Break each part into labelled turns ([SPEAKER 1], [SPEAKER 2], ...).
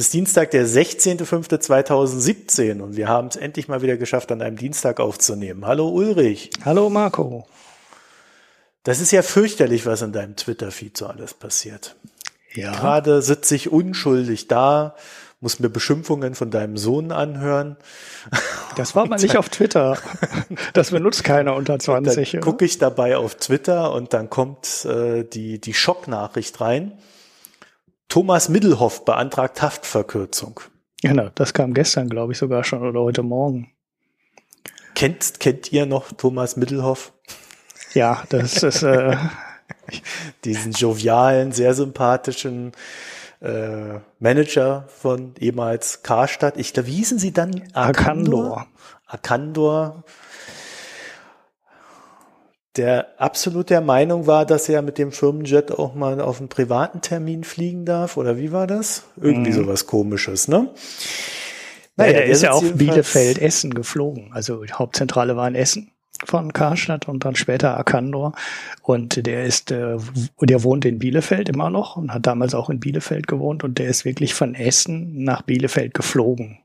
[SPEAKER 1] Heute ist Dienstag, der 16.05.2017 und wir haben es endlich mal wieder geschafft, an einem Dienstag aufzunehmen. Hallo Ulrich.
[SPEAKER 2] Hallo Marco.
[SPEAKER 1] Das ist ja fürchterlich, was in deinem Twitter-Feed so alles passiert.
[SPEAKER 2] Ja.
[SPEAKER 1] Gerade sitze ich unschuldig da, muss mir Beschimpfungen von deinem Sohn anhören.
[SPEAKER 2] Das war mal nicht auf Twitter. Das benutzt keiner unter 20.
[SPEAKER 1] Dann gucke ich dabei auf Twitter und dann kommt äh, die, die Schocknachricht rein. Thomas Middelhoff beantragt Haftverkürzung.
[SPEAKER 2] Genau, das kam gestern, glaube ich, sogar schon oder heute Morgen.
[SPEAKER 1] Kennt, kennt ihr noch Thomas Middelhoff?
[SPEAKER 2] Ja, das ist äh,
[SPEAKER 1] diesen jovialen, sehr sympathischen äh, Manager von ehemals Karstadt. Ich glaube, wie hießen sie dann?
[SPEAKER 2] Arcandor.
[SPEAKER 1] Arcandor der absolut der Meinung war, dass er mit dem Firmenjet auch mal auf einen privaten Termin fliegen darf, oder wie war das? Irgendwie mhm. sowas komisches, ne?
[SPEAKER 2] Naja, er ist ja auf Bielefeld Essen geflogen. Also die Hauptzentrale war in Essen von Karstadt und dann später Arcandor. Und der ist, äh, der wohnt in Bielefeld immer noch und hat damals auch in Bielefeld gewohnt und der ist wirklich von Essen nach Bielefeld geflogen.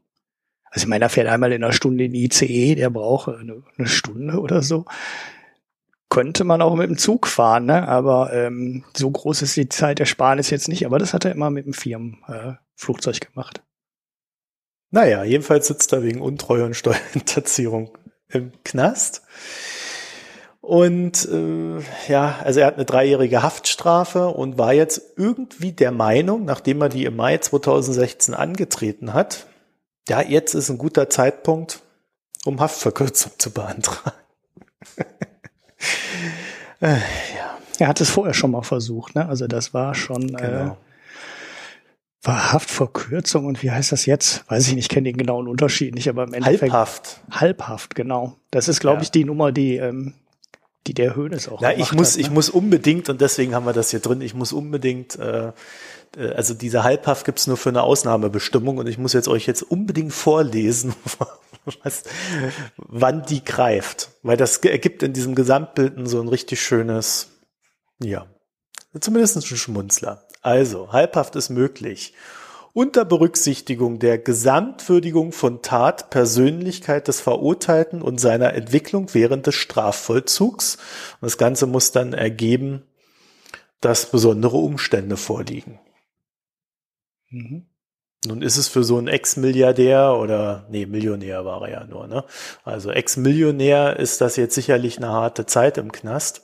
[SPEAKER 2] Also ich meine, er fährt einmal in einer Stunde in ICE, der braucht eine, eine Stunde oder so könnte man auch mit dem Zug fahren, ne? aber ähm, so groß ist die Zeit der Sparnis jetzt nicht. Aber das hat er immer mit dem Firmenflugzeug äh, gemacht.
[SPEAKER 1] Naja, jedenfalls sitzt er wegen Untreue und Steuerhinterziehung im Knast. Und äh, ja, also er hat eine dreijährige Haftstrafe und war jetzt irgendwie der Meinung, nachdem er die im Mai 2016 angetreten hat, ja, jetzt ist ein guter Zeitpunkt, um Haftverkürzung zu beantragen.
[SPEAKER 2] Äh, ja. Er hat es vorher schon mal versucht, ne? Also das war schon äh, genau. äh, Haftverkürzung und wie heißt das jetzt? Weiß ich nicht, kenne den genauen Unterschied nicht, aber im
[SPEAKER 1] Endeffekt halbhaft.
[SPEAKER 2] Halbhaft, genau. Das ist, glaube ja. ich, die Nummer, die ähm, die der Höhnes auch.
[SPEAKER 1] Ja, ich muss, hat, ne? ich muss unbedingt und deswegen haben wir das hier drin. Ich muss unbedingt, äh, äh also diese Halbhaft gibt's nur für eine Ausnahmebestimmung und ich muss jetzt euch jetzt unbedingt vorlesen, was, wann die greift. Weil das ergibt in diesem Gesamtbild so ein richtig schönes, ja, zumindest ein Schmunzler. Also, halbhaft ist möglich. Unter Berücksichtigung der Gesamtwürdigung von Tat, Persönlichkeit des Verurteilten und seiner Entwicklung während des Strafvollzugs. Und das Ganze muss dann ergeben, dass besondere Umstände vorliegen. Mhm. Nun ist es für so einen Ex-Milliardär oder, nee, Millionär war er ja nur, ne? Also Ex-Millionär ist das jetzt sicherlich eine harte Zeit im Knast.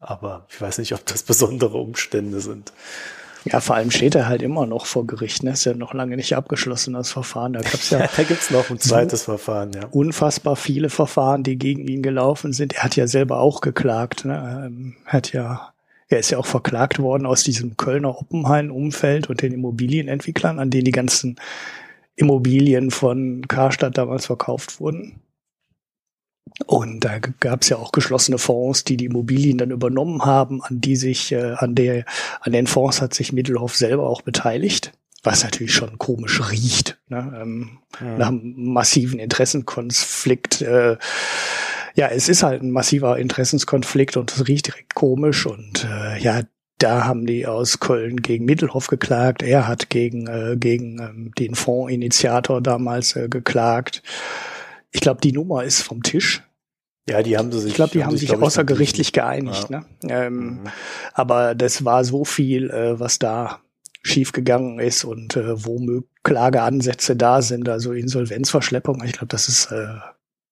[SPEAKER 1] Aber ich weiß nicht, ob das besondere Umstände sind.
[SPEAKER 2] Ja, vor allem steht er halt immer noch vor Gericht. Ne? Ist ja noch lange nicht abgeschlossen, das Verfahren. Da gab's ja,
[SPEAKER 1] da gibt's noch ein zweites so Verfahren, ja.
[SPEAKER 2] Unfassbar viele Verfahren, die gegen ihn gelaufen sind. Er hat ja selber auch geklagt. Ne? Ähm, hat ja er ist ja auch verklagt worden aus diesem Kölner Oppenheim-Umfeld und den Immobilienentwicklern, an denen die ganzen Immobilien von Karstadt damals verkauft wurden. Und da gab es ja auch geschlossene Fonds, die die Immobilien dann übernommen haben, an die sich, äh, an der, an den Fonds hat sich Mittelhoff selber auch beteiligt, was natürlich schon komisch riecht, ne? ähm, ja. nach einem massiven Interessenkonflikt. Äh, ja, es ist halt ein massiver Interessenskonflikt und es riecht direkt komisch und äh, ja, da haben die aus Köln gegen Mittelhoff geklagt. Er hat gegen, äh, gegen ähm, den Fondsinitiator damals äh, geklagt. Ich glaube, die Nummer ist vom Tisch.
[SPEAKER 1] Ja, die haben sie sich.
[SPEAKER 2] Ich glaube, die haben, sich, sich außergerichtlich geeinigt. Ja. Ne? Ähm, mhm. Aber das war so viel, äh, was da schiefgegangen ist und äh, wo Klageansätze da sind, also Insolvenzverschleppung. Ich glaube, das ist äh,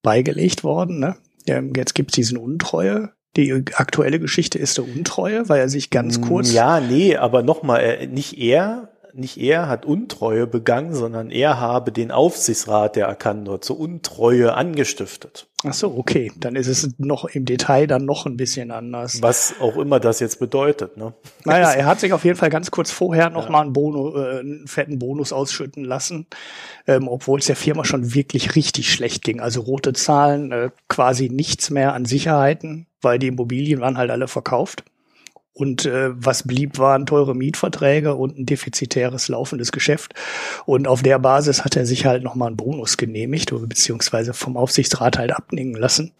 [SPEAKER 2] beigelegt worden. Ne? Jetzt gibt's diesen Untreue. Die aktuelle Geschichte ist der Untreue, weil er sich ganz mm, kurz.
[SPEAKER 1] Ja, nee, aber nochmal, nicht er, nicht er hat Untreue begangen, sondern er habe den Aufsichtsrat der Arcandor zur Untreue angestiftet.
[SPEAKER 2] Ach so, okay. Dann ist es noch im Detail dann noch ein bisschen anders.
[SPEAKER 1] Was auch immer das jetzt bedeutet, ne?
[SPEAKER 2] Naja, er hat sich auf jeden Fall ganz kurz vorher noch ja. mal einen, Bonus, äh, einen fetten Bonus ausschütten lassen, ähm, obwohl es der Firma schon wirklich richtig schlecht ging. Also rote Zahlen, äh, quasi nichts mehr an Sicherheiten, weil die Immobilien waren halt alle verkauft. Und äh, was blieb, waren teure Mietverträge und ein defizitäres laufendes Geschäft. Und auf der Basis hat er sich halt nochmal einen Bonus genehmigt, oder beziehungsweise vom Aufsichtsrat halt abnicken lassen.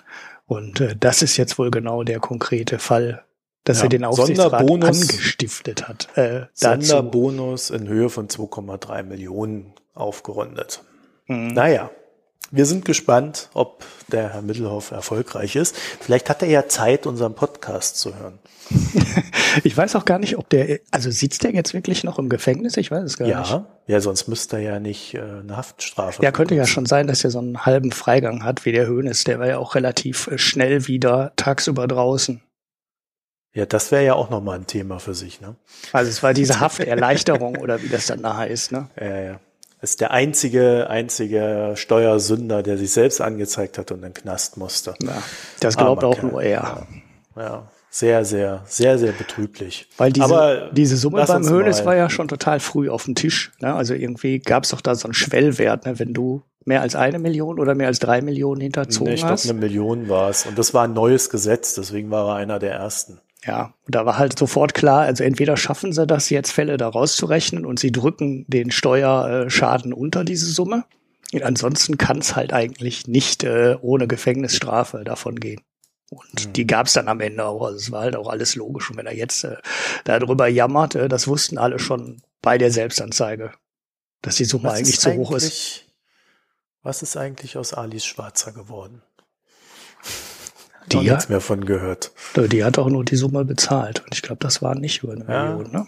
[SPEAKER 2] Und äh, das ist jetzt wohl genau der konkrete Fall, dass
[SPEAKER 1] Ja,
[SPEAKER 2] er den Aufsichtsrat
[SPEAKER 1] Sonderbonus-
[SPEAKER 2] angestiftet hat. Äh, dazu.
[SPEAKER 1] Sonderbonus in Höhe von 2,3 Millionen aufgerundet.
[SPEAKER 2] Mhm.
[SPEAKER 1] Naja, wir sind gespannt, ob der Herr Mittelhoff erfolgreich ist. Vielleicht hat er ja Zeit, unseren Podcast zu hören.
[SPEAKER 2] Ich weiß auch gar nicht, ob der, also sitzt der jetzt wirklich noch im Gefängnis? Ich weiß es gar nicht.
[SPEAKER 1] Ja, ja, sonst müsste er ja nicht äh, eine Haftstrafe.
[SPEAKER 2] Ja, könnte ja schon sein, dass er so einen halben Freigang hat, wie der Höhnes. Der war ja auch relativ äh, schnell wieder tagsüber draußen.
[SPEAKER 1] Ja, das wäre ja auch nochmal ein Thema für sich, ne?
[SPEAKER 2] Also es war diese Hafterleichterung oder wie das dann da heißt, ne?
[SPEAKER 1] Ja, ja. Ist der einzige, einzige Steuersünder, der sich selbst angezeigt hat und in den Knast musste.
[SPEAKER 2] Ja, das glaubt
[SPEAKER 1] Armer
[SPEAKER 2] auch
[SPEAKER 1] Kerl.
[SPEAKER 2] nur er.
[SPEAKER 1] Ja, sehr, sehr, sehr, sehr betrüblich.
[SPEAKER 2] Weil diese,
[SPEAKER 1] Aber
[SPEAKER 2] diese Summe beim Höhnes war ja schon total früh auf dem Tisch. Ne? Also irgendwie gab es doch da so einen Schwellwert, ne? wenn du mehr als eine Million oder mehr als drei Millionen hinterzogen
[SPEAKER 1] Nee, ich glaube,
[SPEAKER 2] hast.
[SPEAKER 1] eine Million war es. Und das war ein neues Gesetz, deswegen war er einer der ersten.
[SPEAKER 2] Ja, und da war halt sofort klar, also entweder schaffen sie das jetzt Fälle da rauszurechnen und sie drücken den Steuerschaden unter diese Summe. Und ansonsten kann es halt eigentlich nicht äh, ohne Gefängnisstrafe davon gehen. Und die gab es dann am Ende auch. Also es war halt auch alles logisch. Und wenn er jetzt äh, darüber jammert, äh, das wussten alle schon bei der Selbstanzeige, dass die Summe eigentlich zu hoch ist.
[SPEAKER 1] eigentlich- Was ist eigentlich aus Alice Schwarzer geworden?
[SPEAKER 2] Die ja-
[SPEAKER 1] nichts mehr von gehört.
[SPEAKER 2] Die hat auch nur die Summe bezahlt. Und ich glaube, das war nicht über eine
[SPEAKER 1] Ja.
[SPEAKER 2] Million. Ne?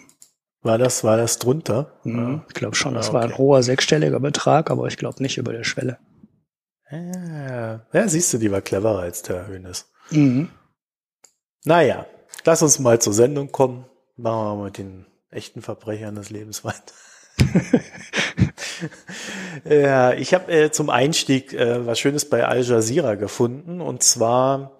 [SPEAKER 1] War das, war das drunter?
[SPEAKER 2] Mhm. Ich glaube schon, das
[SPEAKER 1] Ah,
[SPEAKER 2] war ein
[SPEAKER 1] okay.
[SPEAKER 2] hoher sechsstelliger Betrag, aber ich glaube nicht über der Schwelle.
[SPEAKER 1] Ja. ja, siehst du, die war cleverer als der Hönes.
[SPEAKER 2] Mhm.
[SPEAKER 1] Naja, lass uns mal zur Sendung kommen. Machen wir mal mit den echten Verbrechern des Lebens weiter. ja, ich habe äh, zum Einstieg äh, was Schönes bei Al Jazeera gefunden. Und zwar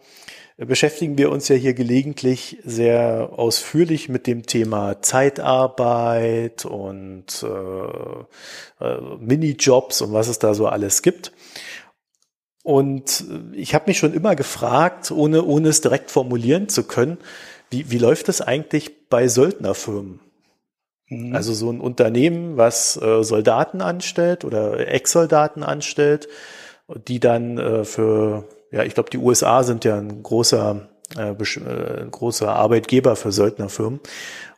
[SPEAKER 1] beschäftigen wir uns ja hier gelegentlich sehr ausführlich mit dem Thema Zeitarbeit und äh, äh, Minijobs und was es da so alles gibt. Und äh, ich habe mich schon immer gefragt, ohne, ohne es direkt formulieren zu können, wie, wie läuft das eigentlich bei Söldnerfirmen?
[SPEAKER 2] Mhm.
[SPEAKER 1] Also so ein Unternehmen, was äh, Soldaten anstellt oder Ex-Soldaten anstellt, die dann äh, für, ja, ich glaube, die USA sind ja ein großer, äh, äh, großer Arbeitgeber für Söldnerfirmen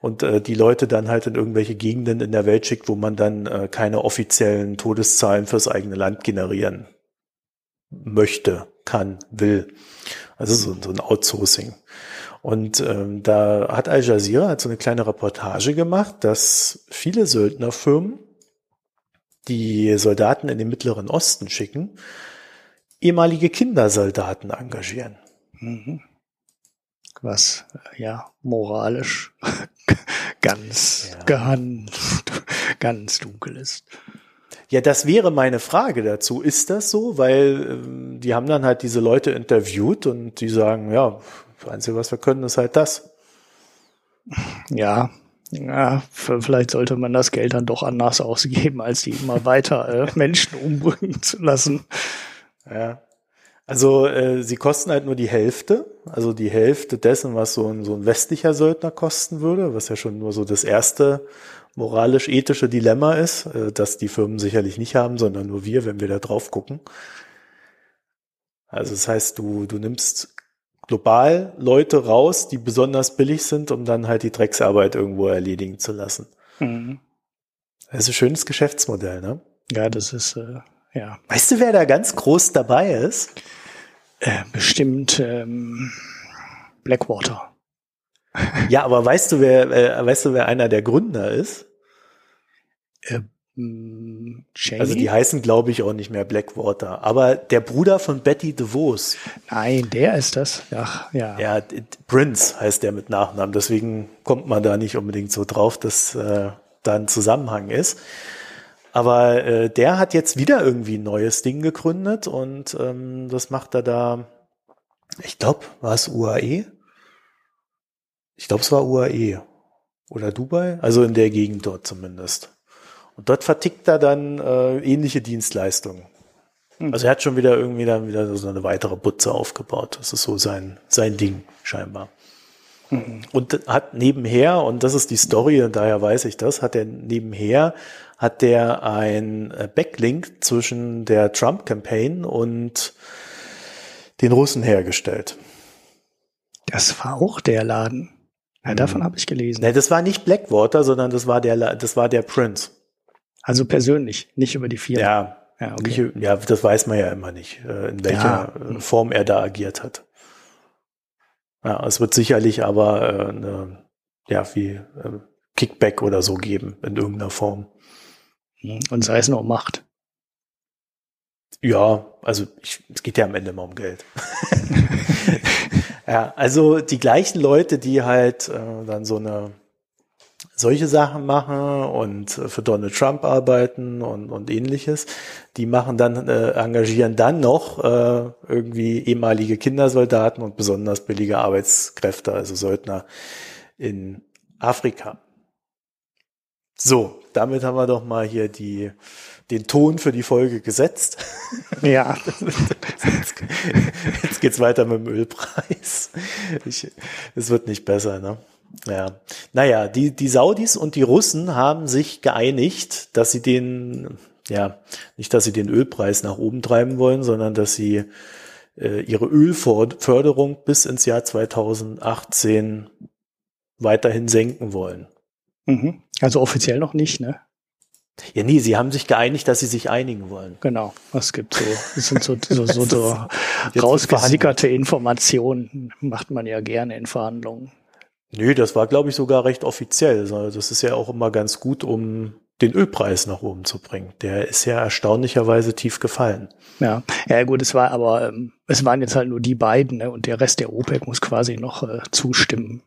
[SPEAKER 1] und äh, die Leute dann halt in irgendwelche Gegenden in der Welt schickt, wo man dann äh, keine offiziellen Todeszahlen fürs eigene Land generieren möchte, kann, will. Also so, so ein Outsourcing. Und ähm, da hat Al Jazeera halt so eine kleine Reportage gemacht, dass viele Söldnerfirmen, die Soldaten in den Mittleren Osten schicken, ehemalige Kindersoldaten engagieren.
[SPEAKER 2] Mhm. Was, ja, moralisch ganz,
[SPEAKER 1] Ja.
[SPEAKER 2] ganz, ganz dunkel ist.
[SPEAKER 1] Ja, das wäre meine Frage dazu. Ist das so? Weil ähm, die haben dann halt diese Leute interviewt und die sagen, ja, das Einzige, was wir können, ist halt das.
[SPEAKER 2] Ja, ja, vielleicht sollte man das Geld dann doch anders ausgeben, als die immer weiter äh, Menschen umbringen zu lassen.
[SPEAKER 1] Ja. Also äh, sie kosten halt nur die Hälfte, also die Hälfte dessen, was so ein, so ein westlicher Söldner kosten würde, was ja schon nur so das erste moralisch-ethische Dilemma ist, äh, das die Firmen sicherlich nicht haben, sondern nur wir, wenn wir da drauf gucken. Also das heißt, du, du nimmst global Leute raus, die besonders billig sind, um dann halt die Drecksarbeit irgendwo erledigen zu lassen.
[SPEAKER 2] Mhm.
[SPEAKER 1] Das ist ein schönes Geschäftsmodell, ne?
[SPEAKER 2] Ja, das ist, äh, ja,
[SPEAKER 1] Weißt du, wer da ganz groß dabei ist?
[SPEAKER 2] äh, bestimmt ähm, Blackwater.
[SPEAKER 1] Ja, aber weißt du, wer, äh, weißt du, wer einer der Gründer ist?
[SPEAKER 2] Äh, Cheney?
[SPEAKER 1] Also die heißen, glaube ich, auch nicht mehr Blackwater. Aber der Bruder von Betty DeVos,
[SPEAKER 2] Nein, der ist das. Ach, ja.
[SPEAKER 1] ja, Prince heißt der mit Nachnamen. Deswegen kommt man da nicht unbedingt so drauf, dass äh, da ein Zusammenhang ist. Aber äh, der hat jetzt wieder irgendwie ein neues Ding gegründet und ähm, das macht er da, ich glaube, war es UAE? Ich glaube, es war UAE oder Dubai, also in der Gegend dort zumindest. Und dort vertickt er dann äh, ähnliche Dienstleistungen. Also er hat schon wieder irgendwie dann wieder so eine weitere Butze aufgebaut. Das ist so sein, sein Ding scheinbar. Und hat nebenher, und das ist die Story, und daher weiß ich das, hat er nebenher, hat der ein äh, Backlink zwischen der Trump-Campaign und den Russen hergestellt.
[SPEAKER 2] Das war auch der Laden. Ja, davon habe ich gelesen.
[SPEAKER 1] Nee, das war nicht Blackwater, sondern das war der, das war der Prince.
[SPEAKER 2] Also persönlich, nicht über die Firma.
[SPEAKER 1] Ja,
[SPEAKER 2] ja,
[SPEAKER 1] okay.
[SPEAKER 2] okay.
[SPEAKER 1] ja, das weiß man ja immer nicht, äh, in welcher
[SPEAKER 2] Ja.
[SPEAKER 1] äh, Form er da agiert hat. Ja, es wird sicherlich aber eine, ja, wie Kickback oder so geben in irgendeiner Form.
[SPEAKER 2] Und sei es nur Macht.
[SPEAKER 1] Ja, also ich, es geht ja am Ende immer um Geld. ja, also die gleichen Leute, die halt äh, dann so eine solche Sachen machen und äh, für Donald Trump arbeiten und, und ähnliches, die machen dann, äh, engagieren dann noch äh, irgendwie ehemalige Kindersoldaten und besonders billige Arbeitskräfte, also Söldner in Afrika. So, damit haben wir doch mal hier die, den Ton für die Folge gesetzt.
[SPEAKER 2] Ja,
[SPEAKER 1] Jetzt, jetzt geht's weiter mit dem Ölpreis. Es wird nicht besser, ne? Ja. Naja, die, die Saudis und die Russen haben sich geeinigt, dass sie den, ja, nicht, dass sie den Ölpreis nach oben treiben wollen, sondern dass sie äh, ihre Ölförderung bis ins Jahr 2018 weiterhin senken wollen.
[SPEAKER 2] mhm. Also offiziell noch nicht, ne?
[SPEAKER 1] Ja, nee, sie haben sich geeinigt, dass sie sich einigen wollen.
[SPEAKER 2] Genau. Es gibt so, es sind so, so, so, so rausgesickerte Informationen, macht man ja gerne in Verhandlungen.
[SPEAKER 1] Nö, das war, glaube ich, sogar recht offiziell. Das ist ja auch immer ganz gut, um den Ölpreis nach oben zu bringen. Der ist ja erstaunlicherweise tief gefallen.
[SPEAKER 2] Ja, ja gut, es war aber, ähm, es waren jetzt halt nur die beiden, ne? Und der Rest der OPEC muss quasi noch äh, zustimmen.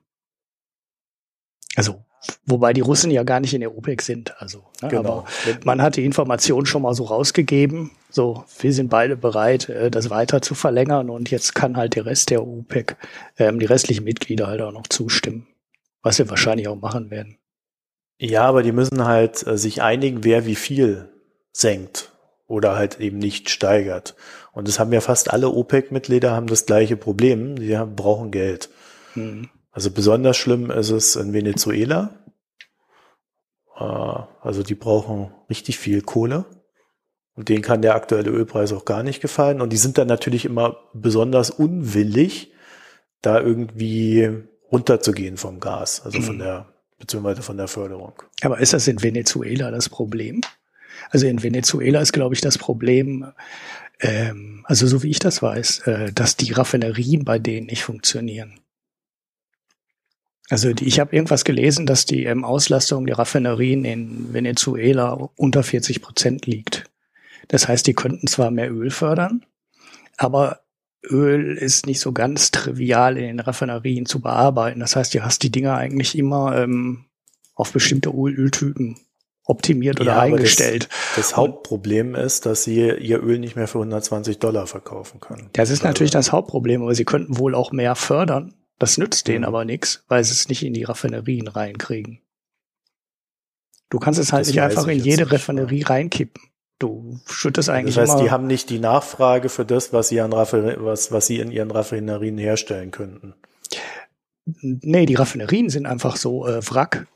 [SPEAKER 2] Also, wobei die Russen ja gar nicht in der OPEC sind, also. Ne? Aber man hat die Information schon mal so rausgegeben. So, wir sind beide bereit, äh, das weiter zu verlängern und jetzt kann halt der Rest der OPEC, ähm, die restlichen Mitglieder halt auch noch zustimmen. Was wir wahrscheinlich auch machen werden.
[SPEAKER 1] Ja, aber die müssen halt äh, sich einigen, wer wie viel senkt oder halt eben nicht steigert. Und das haben ja fast alle OPEC-Mitglieder haben das gleiche Problem. Die haben, brauchen Geld.
[SPEAKER 2] Hm.
[SPEAKER 1] Also besonders schlimm ist es in Venezuela. Äh, Also die brauchen richtig viel Kohle. Und denen kann der aktuelle Ölpreis auch gar nicht gefallen. Und die sind dann natürlich immer besonders unwillig, da irgendwie runterzugehen vom Gas, also von
[SPEAKER 2] Mhm.
[SPEAKER 1] der, beziehungsweise von der Förderung.
[SPEAKER 2] Aber ist das in Venezuela das Problem? Also in Venezuela ist, glaube ich, das Problem, ähm, also so wie ich das weiß, äh, dass die Raffinerien bei denen nicht funktionieren. Also die, ich habe irgendwas gelesen, dass die ähm, Auslastung der Raffinerien in Venezuela unter 40 Prozent liegt. Das heißt, die könnten zwar mehr Öl fördern, aber Öl ist nicht so ganz trivial in den Raffinerien zu bearbeiten. Das heißt, du hast die Dinger eigentlich immer ähm, auf bestimmte Öl- Öltypen optimiert oder
[SPEAKER 1] Ja,
[SPEAKER 2] eingestellt.
[SPEAKER 1] Das Hauptproblem ist, dass sie ihr Öl nicht mehr für 120 Dollar verkaufen können.
[SPEAKER 2] Das ist natürlich das Hauptproblem, aber sie könnten wohl auch mehr fördern. Das nützt denen aber nichts, weil sie es nicht in die Raffinerien reinkriegen. Du kannst es halt
[SPEAKER 1] Das
[SPEAKER 2] nicht einfach in jede
[SPEAKER 1] nicht,
[SPEAKER 2] Raffinerie reinkippen. Du schüttest eigentlich
[SPEAKER 1] Das heißt, die haben nicht die Nachfrage für das, was sie an was, was sie in ihren Raffinerien herstellen könnten.
[SPEAKER 2] nee, die Raffinerien sind einfach so äh, Wrack,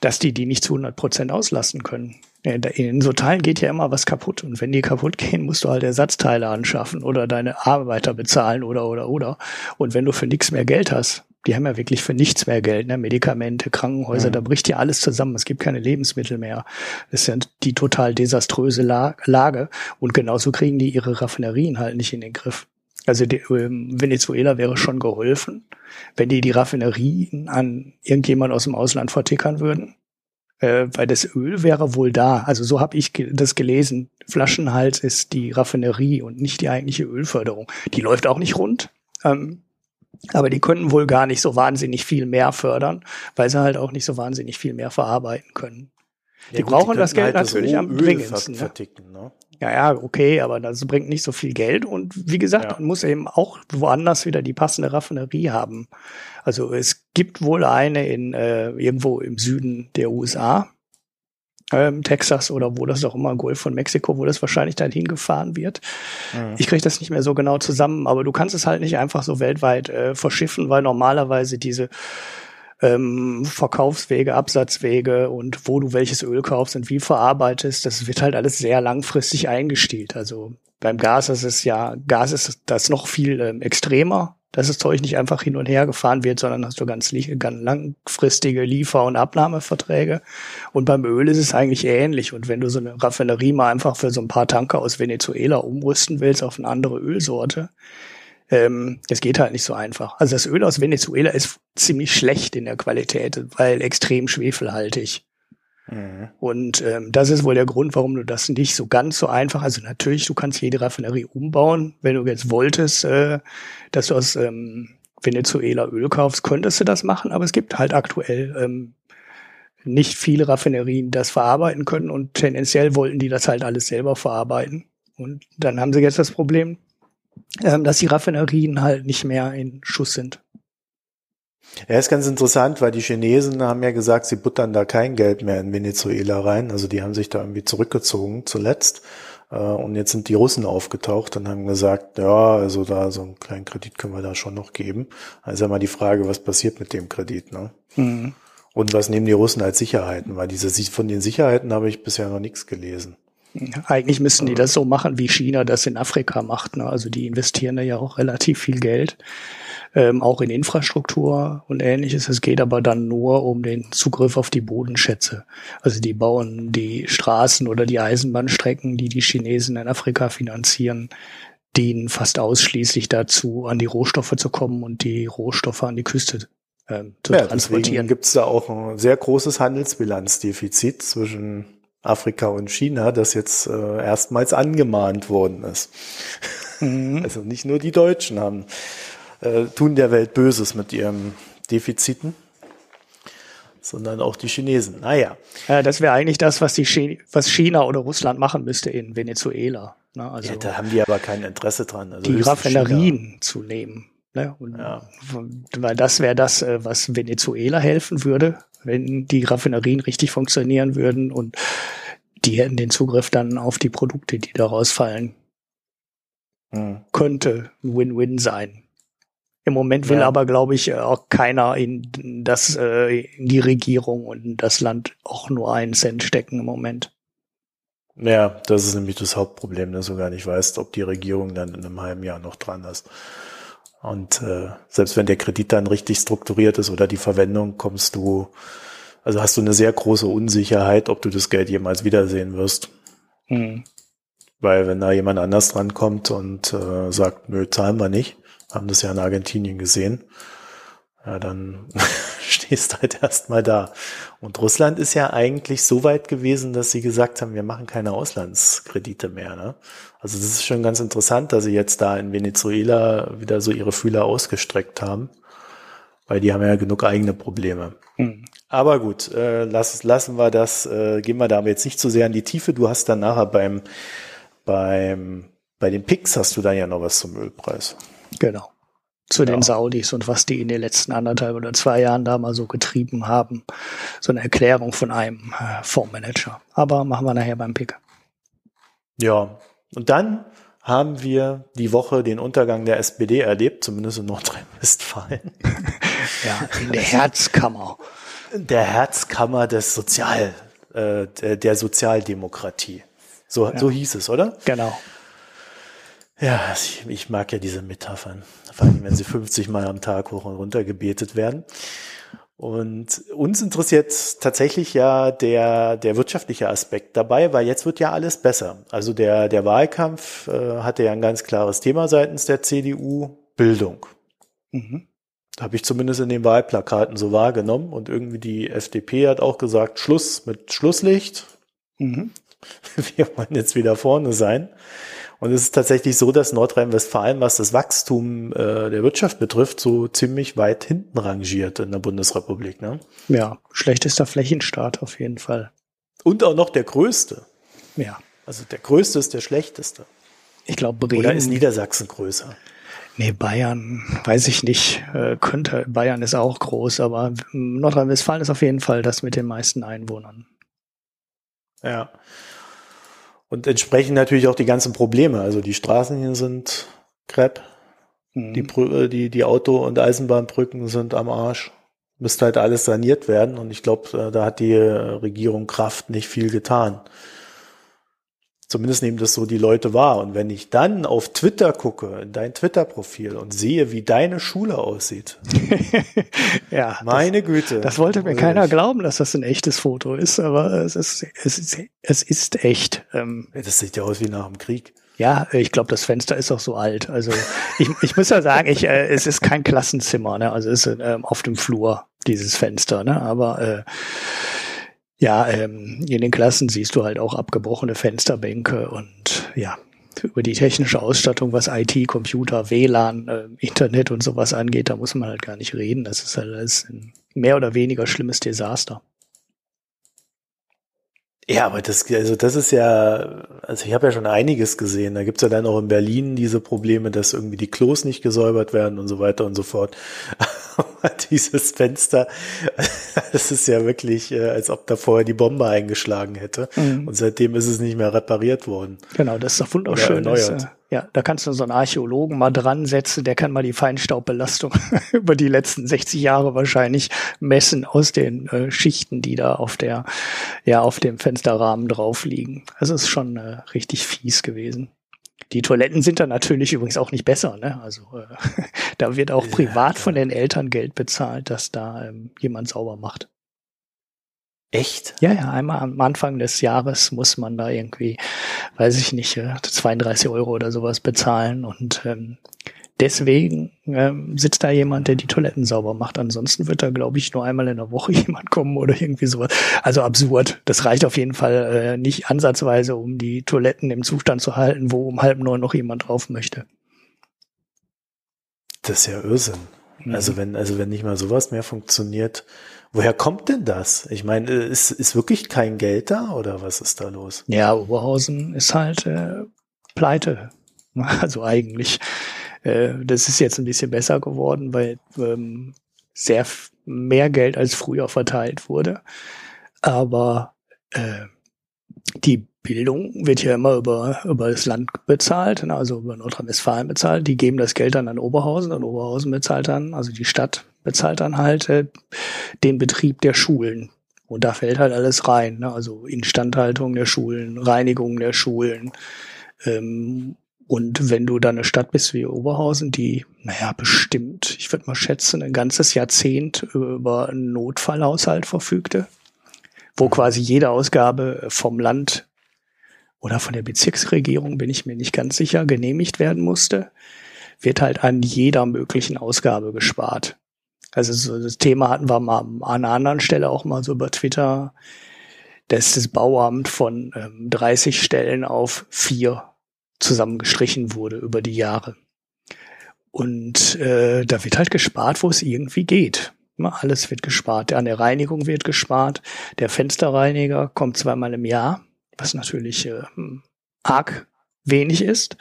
[SPEAKER 2] dass die die nicht zu 100 Prozent auslasten können. In so Teilen geht ja immer was kaputt und wenn die kaputt gehen, musst du halt Ersatzteile anschaffen oder deine Arbeiter bezahlen oder oder oder. Und wenn du für nichts mehr Geld hast, die haben ja wirklich für nichts mehr Geld, ne? Medikamente, Krankenhäuser,
[SPEAKER 1] Mhm.
[SPEAKER 2] da bricht ja alles zusammen. Es gibt keine Lebensmittel mehr. Das ist ja die total desaströse La Lage. Und genauso kriegen die ihre Raffinerien halt nicht in den Griff. Also die, ähm, Venezuela wäre schon geholfen, wenn die die Raffinerien an irgendjemand aus dem Ausland vertickern würden. Äh, weil das Öl wäre wohl da. Also so habe ich ge das gelesen. Flaschenhals ist die Raffinerie und nicht die eigentliche Ölförderung. Die läuft auch nicht rund. Ähm, aber die könnten wohl gar nicht so wahnsinnig viel mehr fördern, weil sie halt auch nicht so wahnsinnig viel mehr verarbeiten können. Die brauchen das
[SPEAKER 1] könnten
[SPEAKER 2] Geld natürlich am
[SPEAKER 1] Öl
[SPEAKER 2] dringendsten, ne?
[SPEAKER 1] verticken, ne?
[SPEAKER 2] Ja, ja, okay, aber das bringt nicht so viel Geld und wie gesagt,
[SPEAKER 1] Ja.
[SPEAKER 2] man muss eben auch woanders wieder die passende Raffinerie haben. Also es gibt wohl eine in äh, irgendwo im Süden der USA, ähm, Texas oder wo das auch immer, Golf von Mexiko, wo das wahrscheinlich dann hingefahren wird.
[SPEAKER 1] Mhm.
[SPEAKER 2] Ich kriege das nicht mehr so genau zusammen, aber du kannst es halt nicht einfach so weltweit äh, verschiffen, weil normalerweise diese ähm, Verkaufswege, Absatzwege und wo du welches Öl kaufst und wie verarbeitest, das wird halt alles sehr langfristig eingestielt. Also beim Gas ist es ja, Gas ist das noch viel ähm, extremer. dass das Zeug nicht einfach hin und her gefahren wird, sondern hast du ganz, ganz langfristige Liefer- und Abnahmeverträge. Und beim Öl ist es eigentlich ähnlich. Und wenn du so eine Raffinerie mal einfach für so ein paar Tanker aus Venezuela umrüsten willst auf eine andere Ölsorte, ähm, es geht halt nicht so einfach. Also das Öl aus Venezuela ist ziemlich schlecht in der Qualität, weil extrem schwefelhaltig. Mhm. Und ähm, das ist wohl der Grund, warum du das nicht so ganz so einfach, also natürlich, du kannst jede Raffinerie umbauen. Wenn du jetzt wolltest, äh, dass du aus ähm, Venezuela Öl kaufst, könntest du das machen, aber es gibt halt aktuell ähm, nicht viele Raffinerien, die das verarbeiten können und tendenziell wollten die das halt alles selber verarbeiten. Und dann haben sie jetzt das Problem, ähm, dass die Raffinerien halt nicht mehr in Schuss sind.
[SPEAKER 1] Ja, ist ganz interessant, weil die Chinesen haben ja gesagt, sie buttern da kein Geld mehr in Venezuela rein. Also die haben sich da irgendwie zurückgezogen zuletzt. Äh, und jetzt sind die Russen aufgetaucht und haben gesagt, ja, also da so einen kleinen Kredit können wir da schon noch geben. Also mal die Frage, was passiert mit dem Kredit, ne? Mhm. Und was nehmen die Russen als Sicherheiten? Weil diese, von den Sicherheiten habe ich bisher noch nichts gelesen.
[SPEAKER 2] Eigentlich müssten die das so machen, wie China das in Afrika macht. Ne? Also die investieren da ja auch relativ viel Geld, ähm, auch in Infrastruktur und ähnliches. Es geht aber dann nur um den Zugriff auf die Bodenschätze. Also die bauen die Straßen oder die Eisenbahnstrecken, die die Chinesen in Afrika finanzieren, dienen fast ausschließlich dazu, an die Rohstoffe zu kommen und die Rohstoffe an die Küste ähm, zu ja, transportieren.
[SPEAKER 1] Gibt es da auch ein sehr großes Handelsbilanzdefizit zwischen Afrika und China, das jetzt äh, erstmals angemahnt worden ist. Mhm. Also nicht nur die Deutschen haben, äh, tun der Welt Böses mit ihren Defiziten, sondern auch die Chinesen. Naja.
[SPEAKER 2] Ja, das wäre eigentlich das, was, die Ch was China oder Russland machen müsste in Venezuela.
[SPEAKER 1] Ne? Also ja, da haben die aber kein Interesse dran.
[SPEAKER 2] Also die Raffinerien China. zu nehmen. Ne? Und, ja. Weil das wäre das, äh, was Venezuela helfen würde, wenn die Raffinerien richtig funktionieren würden und die hätten den Zugriff dann auf die Produkte, die daraus fallen. Hm. Könnte ein Win-Win sein. Im Moment will ja. aber, glaube ich, auch keiner in das, äh, in die Regierung und in das Land auch nur einen Cent stecken im Moment.
[SPEAKER 1] Ja, das ist nämlich das Hauptproblem, dass du gar nicht weißt, ob die Regierung dann in einem halben Jahr noch dran ist. Und äh, selbst wenn der Kredit dann richtig strukturiert ist oder die Verwendung, kommst du, also hast du eine sehr große Unsicherheit, ob du das Geld jemals wiedersehen wirst. Mhm. Weil wenn da jemand anders drankommt und äh, sagt, nö, zahlen wir nicht, haben das ja in Argentinien gesehen, ja, dann stehst du halt erstmal da. Und Russland ist ja eigentlich so weit gewesen, dass sie gesagt haben, wir machen keine Auslandskredite mehr. Ne? Also das ist schon ganz interessant, dass sie jetzt da in Venezuela wieder so ihre Fühler ausgestreckt haben, weil die haben ja genug eigene Probleme. Mhm. Aber gut, äh, lass, lassen wir das, äh, gehen wir da aber jetzt nicht zu so sehr in die Tiefe. Du hast dann nachher beim, beim, bei den Picks hast du dann ja noch was zum Ölpreis.
[SPEAKER 2] Genau zu ja. den Saudis und was die in den letzten anderthalb oder zwei Jahren da mal so getrieben haben. So eine Erklärung von einem äh, Fondsmanager. Aber machen wir nachher beim Pick.
[SPEAKER 1] Ja, und dann haben wir die Woche den Untergang der SPD erlebt, zumindest in Nordrhein-Westfalen.
[SPEAKER 2] ja, in der Herzkammer.
[SPEAKER 1] Der Herzkammer des Sozial, äh, der Sozialdemokratie. So, ja. so hieß es, oder?
[SPEAKER 2] Genau.
[SPEAKER 1] Ja, ich, ich mag ja diese Metaphern, vor allem wenn sie 50 Mal am Tag hoch und runter gebetet werden. Und uns interessiert tatsächlich ja der, der wirtschaftliche Aspekt dabei, weil jetzt wird ja alles besser. Also der, der Wahlkampf äh, hatte ja ein ganz klares Thema seitens der CDU, Bildung. Mhm. Habe ich zumindest in den Wahlplakaten so wahrgenommen. Und irgendwie die FDP hat auch gesagt, Schluss mit Schlusslicht. Mhm. Wir wollen jetzt wieder vorne sein. Und es ist tatsächlich so, dass Nordrhein-Westfalen, was das Wachstum äh, der Wirtschaft betrifft, so ziemlich weit hinten rangiert in der Bundesrepublik. Ne?
[SPEAKER 2] Ja, schlechtester Flächenstaat auf jeden Fall.
[SPEAKER 1] Und auch noch der größte.
[SPEAKER 2] Ja.
[SPEAKER 1] Also der größte ist der schlechteste.
[SPEAKER 2] Ich glaube, Bremen.
[SPEAKER 1] Oder ist Niedersachsen größer?
[SPEAKER 2] Nee, Bayern, weiß ich nicht. Äh, könnte, Bayern ist auch groß, aber Nordrhein-Westfalen ist auf jeden Fall das mit den meisten Einwohnern.
[SPEAKER 1] Ja. Und entsprechend natürlich auch die ganzen Probleme. Also die Straßen hier sind crap. Mhm. Die, äh, die, die Auto- und Eisenbahnbrücken sind am Arsch. Müsste halt alles saniert werden. Und ich glaube, äh, da hat die äh, Regierung Kraft nicht viel getan. Zumindest nehmen das so die Leute wahr. Und wenn ich dann auf Twitter gucke, in dein Twitter-Profil und sehe, wie deine Schule aussieht.
[SPEAKER 2] ja.
[SPEAKER 1] Meine das, Güte.
[SPEAKER 2] Das wollte mir keiner ich. glauben, dass das ein echtes Foto ist, aber es ist, es ist, es ist echt.
[SPEAKER 1] Ähm, das sieht ja aus wie nach dem Krieg.
[SPEAKER 2] Ja, ich glaube, das Fenster ist auch so alt. Also ich, ich muss ja sagen, ich, äh, es ist kein Klassenzimmer, ne? Also es ist äh, auf dem Flur dieses Fenster, ne? Aber äh, ja, ähm, in den Klassen siehst du halt auch abgebrochene Fensterbänke und ja, über die technische Ausstattung, was IT, Computer, WLAN, äh, Internet und sowas angeht, da muss man halt gar nicht reden. Das ist halt alles ein mehr oder weniger schlimmes Desaster.
[SPEAKER 1] Ja, aber das, also das ist ja, also ich habe ja schon einiges gesehen. Da gibt's ja dann auch in Berlin diese Probleme, dass irgendwie die Klos nicht gesäubert werden und so weiter und so fort. dieses Fenster, das ist ja wirklich, äh, als ob da vorher die Bombe eingeschlagen hätte. Mhm. Und seitdem ist es nicht mehr repariert worden.
[SPEAKER 2] Genau, das ist doch wunderschön. Das, äh, ja, da kannst du so einen Archäologen mal dran setzen, der kann mal die Feinstaubbelastung über die letzten 60 Jahre wahrscheinlich messen aus den äh, Schichten, die da auf der, ja, auf dem Fensterrahmen drauf liegen. Also ist schon äh, richtig fies gewesen. Die Toiletten sind dann natürlich übrigens auch nicht besser. Ne? Also äh, da wird auch privat ja, von den Eltern Geld bezahlt, dass da ähm, jemand sauber macht.
[SPEAKER 1] Echt?
[SPEAKER 2] Ja, ja, einmal am Anfang des Jahres muss man da irgendwie, weiß ich nicht, 32 äh, Euro oder sowas bezahlen und ähm, deswegen ähm, sitzt da jemand, der die Toiletten sauber macht. Ansonsten wird da, glaube ich, nur einmal in der Woche jemand kommen oder irgendwie sowas. Also absurd. Das reicht auf jeden Fall äh, nicht ansatzweise, um die Toiletten im Zustand zu halten, wo um halb neun noch jemand drauf möchte.
[SPEAKER 1] Das ist ja Irrsinn. Mhm. Also wenn, also wenn nicht mal sowas mehr funktioniert, woher kommt denn das? Ich meine, ist, ist wirklich kein Geld da oder was ist da los?
[SPEAKER 2] Ja, Oberhausen ist halt äh, pleite. Also eigentlich. Äh, das ist jetzt ein bisschen besser geworden, weil ähm, sehr mehr Geld als früher verteilt wurde. Aber äh, die Bildung wird ja immer über, über das Land bezahlt, ne, also über Nordrhein-Westfalen bezahlt. Die geben das Geld dann an Oberhausen und Oberhausen bezahlt dann, also die Stadt bezahlt dann halt äh, den Betrieb der Schulen. Und da fällt halt alles rein, ne? also Instandhaltung der Schulen, Reinigung der Schulen, ähm, und wenn du dann eine Stadt bist wie Oberhausen, die, naja, bestimmt, ich würde mal schätzen, ein ganzes Jahrzehnt über einen Notfallhaushalt verfügte, wo quasi jede Ausgabe vom Land oder von der Bezirksregierung, bin ich mir nicht ganz sicher, genehmigt werden musste, wird halt an jeder möglichen Ausgabe gespart. Also so das Thema hatten wir mal an einer anderen Stelle auch mal so über Twitter, dass das Bauamt von ähm, 30 Stellen auf vier zusammengestrichen wurde über die Jahre. Und äh, da wird halt gespart, wo es irgendwie geht. Alles wird gespart. An der Reinigung wird gespart. Der Fensterreiniger kommt zweimal im Jahr, was natürlich äh, arg wenig ist.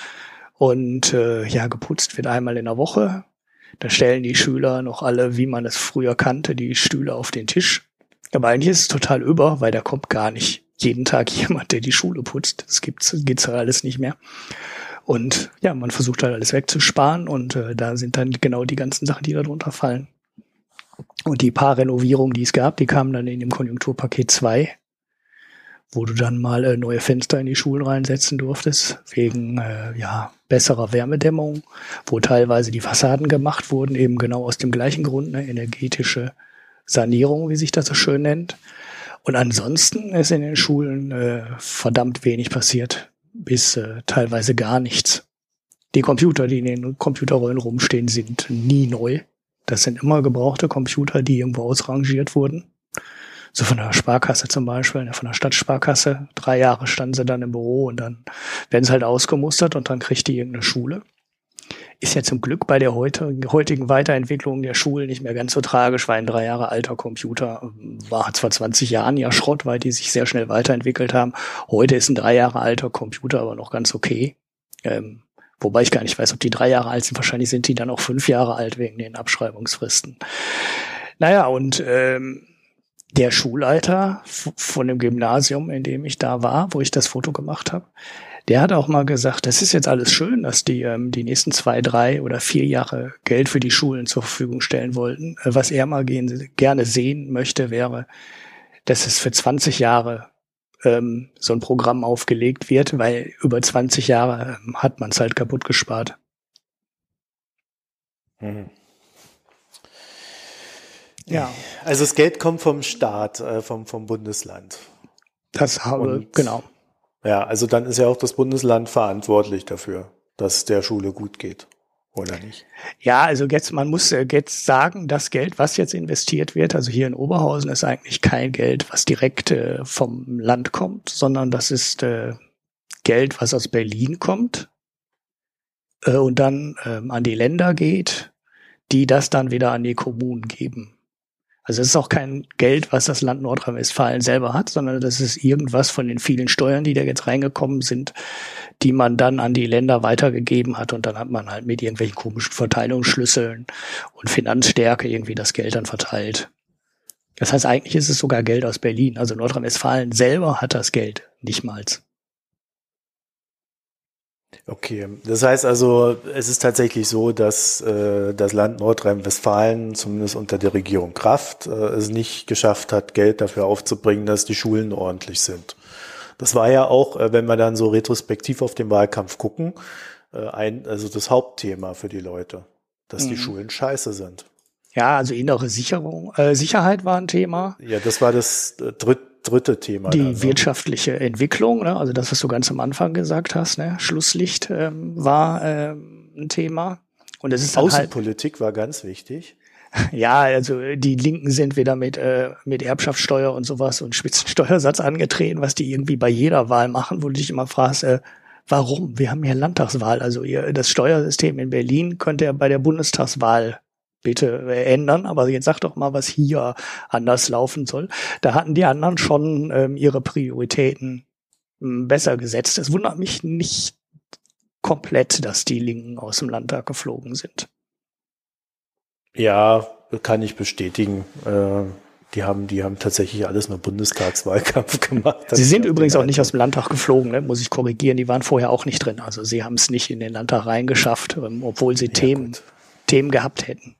[SPEAKER 2] Und äh, ja, geputzt wird einmal in der Woche. Da stellen die Schüler noch alle, wie man es früher kannte, die Stühle auf den Tisch. Aber eigentlich ist es total über, weil da kommt gar nicht jeden Tag jemand, der die Schule putzt. Das gibt's, geht's halt alles nicht mehr. Und ja, man versucht halt alles wegzusparen und äh, da sind dann genau die ganzen Sachen, die darunter fallen. Und die paar Renovierungen, die es gab, die kamen dann in dem Konjunkturpaket 2, wo du dann mal äh, neue Fenster in die Schulen reinsetzen durftest, wegen äh, ja, besserer Wärmedämmung, wo teilweise die Fassaden gemacht wurden, eben genau aus dem gleichen Grund, ne, energetische Sanierung, wie sich das so schön nennt. Und ansonsten ist in den Schulen äh, verdammt wenig passiert, bis äh, teilweise gar nichts. Die Computer, die in den Computerrollen rumstehen, sind nie neu. Das sind immer gebrauchte Computer, die irgendwo ausrangiert wurden. So von der Sparkasse zum Beispiel, ne, von der Stadtsparkasse. Drei Jahre standen sie dann im Büro und dann werden sie halt ausgemustert und dann kriegt die irgendeine Schule. Ist ja zum Glück bei der heutigen Weiterentwicklung der Schulen nicht mehr ganz so tragisch, weil ein drei Jahre alter Computer ähm, war zwar 20 Jahren ja Schrott, weil die sich sehr schnell weiterentwickelt haben. Heute ist ein drei Jahre alter Computer aber noch ganz okay. Ähm, wobei ich gar nicht weiß, ob die drei Jahre alt sind. Wahrscheinlich sind die dann auch fünf Jahre alt wegen den Abschreibungsfristen. Naja, und ähm, der Schulleiter von dem Gymnasium, in dem ich da war, wo ich das Foto gemacht habe, der hat auch mal gesagt, das ist jetzt alles schön, dass die ähm, die nächsten zwei, drei oder vier Jahre Geld für die Schulen zur Verfügung stellen wollten. Äh, was er mal gehen, gerne sehen möchte, wäre, dass es für 20 Jahre ähm, so ein Programm aufgelegt wird, weil über 20 Jahre ähm, hat man es halt kaputt gespart. Mhm.
[SPEAKER 1] Ja. Also das Geld kommt vom Staat, äh, vom, vom Bundesland.
[SPEAKER 2] Das habe, Und, genau.
[SPEAKER 1] Ja, also dann ist ja auch das Bundesland verantwortlich dafür, dass der Schule gut geht. Oder nicht?
[SPEAKER 2] Ja, also jetzt, man muss äh, jetzt sagen, das Geld, was jetzt investiert wird, also hier in Oberhausen, ist eigentlich kein Geld, was direkt äh, vom Land kommt, sondern das ist äh, Geld, was aus Berlin kommt äh, und dann ähm, an die Länder geht, die das dann wieder an die Kommunen geben. Also es ist auch kein Geld, was das Land Nordrhein-Westfalen selber hat, sondern das ist irgendwas von den vielen Steuern, die da jetzt reingekommen sind, die man dann an die Länder weitergegeben hat und dann hat man halt mit irgendwelchen komischen Verteilungsschlüsseln und Finanzstärke irgendwie das Geld dann verteilt. Das heißt, eigentlich ist es sogar Geld aus Berlin. Also Nordrhein-Westfalen selber hat das Geld nicht mal.
[SPEAKER 1] Okay, das heißt also, es ist tatsächlich so, dass äh, das Land Nordrhein-Westfalen zumindest unter der Regierung Kraft äh, es nicht geschafft hat, Geld dafür aufzubringen, dass die Schulen ordentlich sind. Das war ja auch, äh, wenn wir dann so retrospektiv auf den Wahlkampf gucken, äh, ein, also das Hauptthema für die Leute, dass mhm. die Schulen scheiße sind.
[SPEAKER 2] Ja, also innere Sicherung, äh, Sicherheit war ein Thema.
[SPEAKER 1] Ja, das war das äh, dritte Thema.
[SPEAKER 2] Die ne? wirtschaftliche Entwicklung, ne? also das, was du ganz am Anfang gesagt hast, ne? Schlusslicht ähm, war ähm, ein Thema.
[SPEAKER 1] Und es ist halt Außenpolitik halt, war ganz wichtig.
[SPEAKER 2] Ja, also die Linken sind wieder mit, äh, mit Erbschaftssteuer und sowas und Spitzensteuersatz angetreten, was die irgendwie bei jeder Wahl machen, wo du dich immer fragst, äh, warum? Wir haben hier Landtagswahl. Also ihr, das Steuersystem in Berlin könnte ja bei der Bundestagswahl bitte ändern, aber jetzt sag doch mal, was hier anders laufen soll. Da hatten die anderen schon ähm, ihre Prioritäten ähm, besser gesetzt. Es wundert mich nicht komplett, dass die Linken aus dem Landtag geflogen sind.
[SPEAKER 1] Ja, kann ich bestätigen. Äh, die haben, die haben tatsächlich alles nur Bundestagswahlkampf gemacht.
[SPEAKER 2] Sie sind übrigens auch nicht aus dem Landtag geflogen, ne? muss ich korrigieren. Die waren vorher auch nicht drin. Also sie haben es nicht in den Landtag reingeschafft, ähm, obwohl sie ja, Themen, Themen gehabt hätten.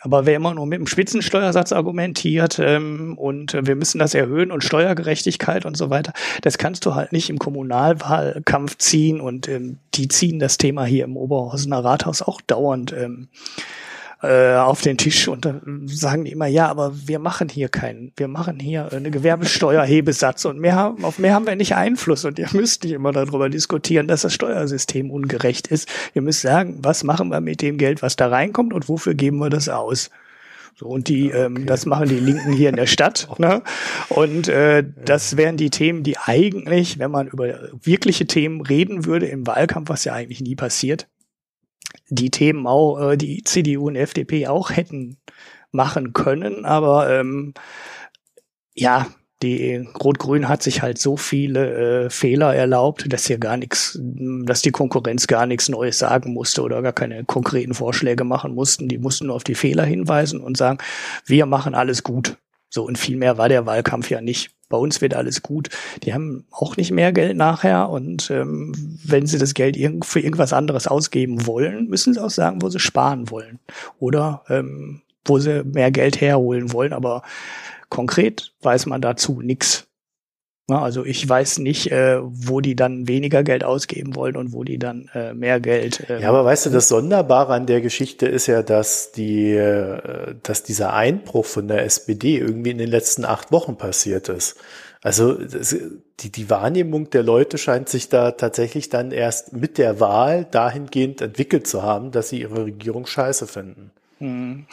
[SPEAKER 2] Aber wer immer nur mit dem Spitzensteuersatz argumentiert ähm, und wir müssen das erhöhen und Steuergerechtigkeit und so weiter, das kannst du halt nicht im Kommunalwahlkampf ziehen. Und ähm, die ziehen das Thema hier im Oberhausener Rathaus auch dauernd ähm, äh, auf den Tisch und dann sagen die immer, ja, aber wir machen hier keinen, wir machen hier eine Gewerbesteuerhebesatz und mehr auf mehr haben wir nicht Einfluss und ihr müsst nicht immer darüber diskutieren, dass das Steuersystem ungerecht ist. Ihr müsst sagen, was machen wir mit dem Geld, was da reinkommt und wofür geben wir das aus? So, und die, ähm, okay. das machen die Linken hier in der Stadt. Ne? Und äh, das wären die Themen, die eigentlich, wenn man über wirkliche Themen reden würde im Wahlkampf, was ja eigentlich nie passiert, die Themen auch, äh, die CDU und FDP auch hätten machen können, aber ähm, ja, die Rot-Grün hat sich halt so viele äh, Fehler erlaubt, dass hier gar nichts, dass die Konkurrenz gar nichts Neues sagen musste oder gar keine konkreten Vorschläge machen mussten. Die mussten nur auf die Fehler hinweisen und sagen, wir machen alles gut. So und viel mehr war der Wahlkampf ja nicht bei uns wird alles gut. Die haben auch nicht mehr Geld nachher und ähm, wenn sie das Geld irg für irgendwas anderes ausgeben wollen, müssen sie auch sagen, wo sie sparen wollen oder ähm, wo sie mehr Geld herholen wollen. Aber konkret weiß man dazu nichts. Ja, also ich weiß nicht, äh, wo die dann weniger Geld ausgeben wollen und wo die dann äh, mehr Geld.
[SPEAKER 1] Äh, ja, aber weißt du, das Sonderbare an der Geschichte ist ja, dass die, äh, dass dieser Einbruch von der SPD irgendwie in den letzten acht Wochen passiert ist. Also das, die, die Wahrnehmung der Leute scheint sich da tatsächlich dann erst mit der Wahl dahingehend entwickelt zu haben, dass sie ihre Regierung scheiße finden.
[SPEAKER 2] Hm.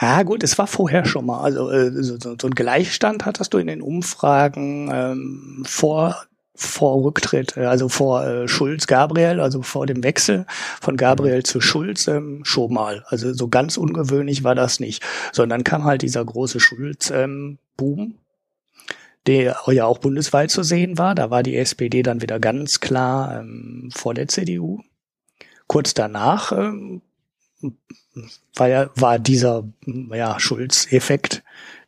[SPEAKER 2] Ja gut, es war vorher schon mal. Also äh, so, so ein Gleichstand hattest du in den Umfragen ähm, vor vor Rücktritt, äh, also vor äh, Schulz Gabriel, also vor dem Wechsel von Gabriel zu Schulz ähm, schon mal. Also so ganz ungewöhnlich war das nicht. Sondern kam halt dieser große Schulz-Boom, ähm, der ja auch bundesweit zu sehen war. Da war die SPD dann wieder ganz klar ähm, vor der CDU. Kurz danach ähm, war, ja, war dieser ja, Schulz-Effekt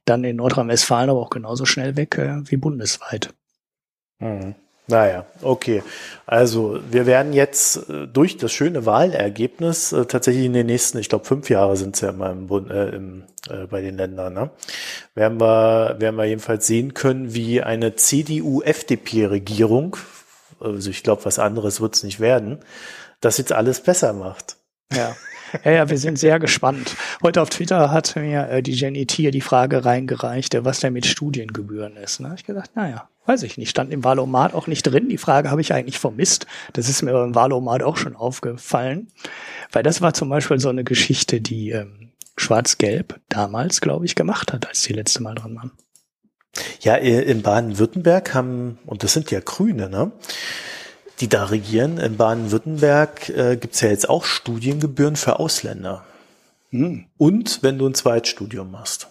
[SPEAKER 2] dann in Nordrhein-Westfalen aber auch genauso schnell weg äh, wie bundesweit.
[SPEAKER 1] Mhm. Naja, okay. Also wir werden jetzt äh, durch das schöne Wahlergebnis äh, tatsächlich in den nächsten, ich glaube fünf Jahre sind es ja immer im Bund, äh, im, äh, bei den Ländern, ne? werden, wir, werden wir jedenfalls sehen können, wie eine CDU-FDP-Regierung, also ich glaube, was anderes wird es nicht werden, das jetzt alles besser macht.
[SPEAKER 2] Ja. Ja, ja, wir sind sehr gespannt. Heute auf Twitter hat mir äh, die Jenny Tier die Frage reingereicht, äh, was da mit Studiengebühren ist. Da habe ich gesagt, naja, weiß ich nicht. Stand im Wahlomat auch nicht drin. Die Frage habe ich eigentlich vermisst. Das ist mir beim Wahlomat auch schon aufgefallen. Weil das war zum Beispiel so eine Geschichte, die ähm, Schwarz-Gelb damals, glaube ich, gemacht hat, als die letzte Mal dran waren.
[SPEAKER 1] Ja, in Baden-Württemberg haben, und das sind ja Grüne, ne? Die da regieren. In Baden-Württemberg äh, gibt es ja jetzt auch Studiengebühren für Ausländer. Hm. Und wenn du ein Zweitstudium machst.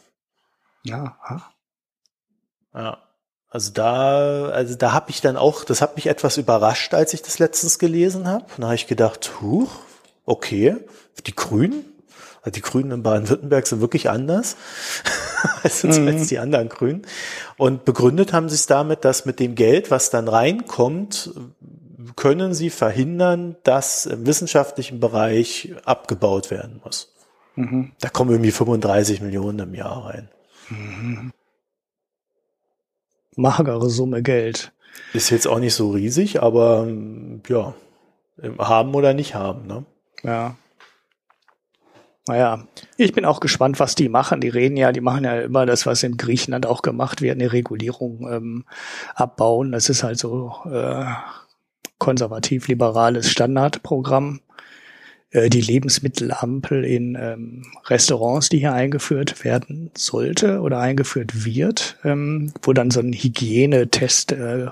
[SPEAKER 2] Ja.
[SPEAKER 1] Ja. Also da, also da habe ich dann auch, das hat mich etwas überrascht, als ich das letztens gelesen habe. Da habe ich gedacht, huch, okay, die Grünen, also die Grünen in Baden-Württemberg sind wirklich anders als, mhm. als die anderen Grünen. Und begründet haben sie es damit, dass mit dem Geld, was dann reinkommt, können sie verhindern, dass im wissenschaftlichen Bereich abgebaut werden muss. Mhm. Da kommen irgendwie 35 Millionen im Jahr rein. Mhm.
[SPEAKER 2] Magere Summe Geld.
[SPEAKER 1] Ist jetzt auch nicht so riesig, aber ja, haben oder nicht haben, ne?
[SPEAKER 2] Ja. Naja, ich bin auch gespannt, was die machen. Die reden ja, die machen ja immer das, was in Griechenland auch gemacht wird, eine Regulierung ähm, abbauen. Das ist halt so äh, konservativ-liberales Standardprogramm. Äh, die Lebensmittelampel in ähm, Restaurants, die hier eingeführt werden sollte oder eingeführt wird, ähm, wo dann so ein Hygienetest äh,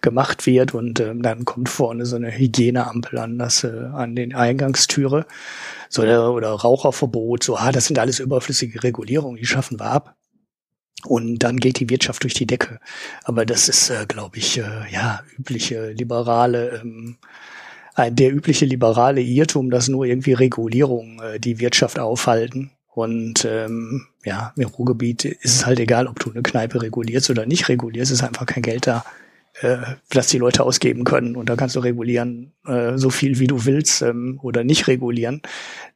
[SPEAKER 2] gemacht wird und ähm, dann kommt vorne so eine Hygieneampel an das äh, an den Eingangstüre so oder, oder Raucherverbot so ah das sind alles überflüssige Regulierungen die schaffen wir ab und dann geht die Wirtschaft durch die Decke. Aber das ist, äh, glaube ich, äh, ja, übliche liberale, ähm, der übliche liberale Irrtum, dass nur irgendwie Regulierung äh, die Wirtschaft aufhalten. Und ähm, ja, im Ruhrgebiet ist es halt egal, ob du eine Kneipe regulierst oder nicht regulierst, es ist einfach kein Geld da, äh, das die Leute ausgeben können. Und da kannst du regulieren, äh, so viel wie du willst ähm, oder nicht regulieren.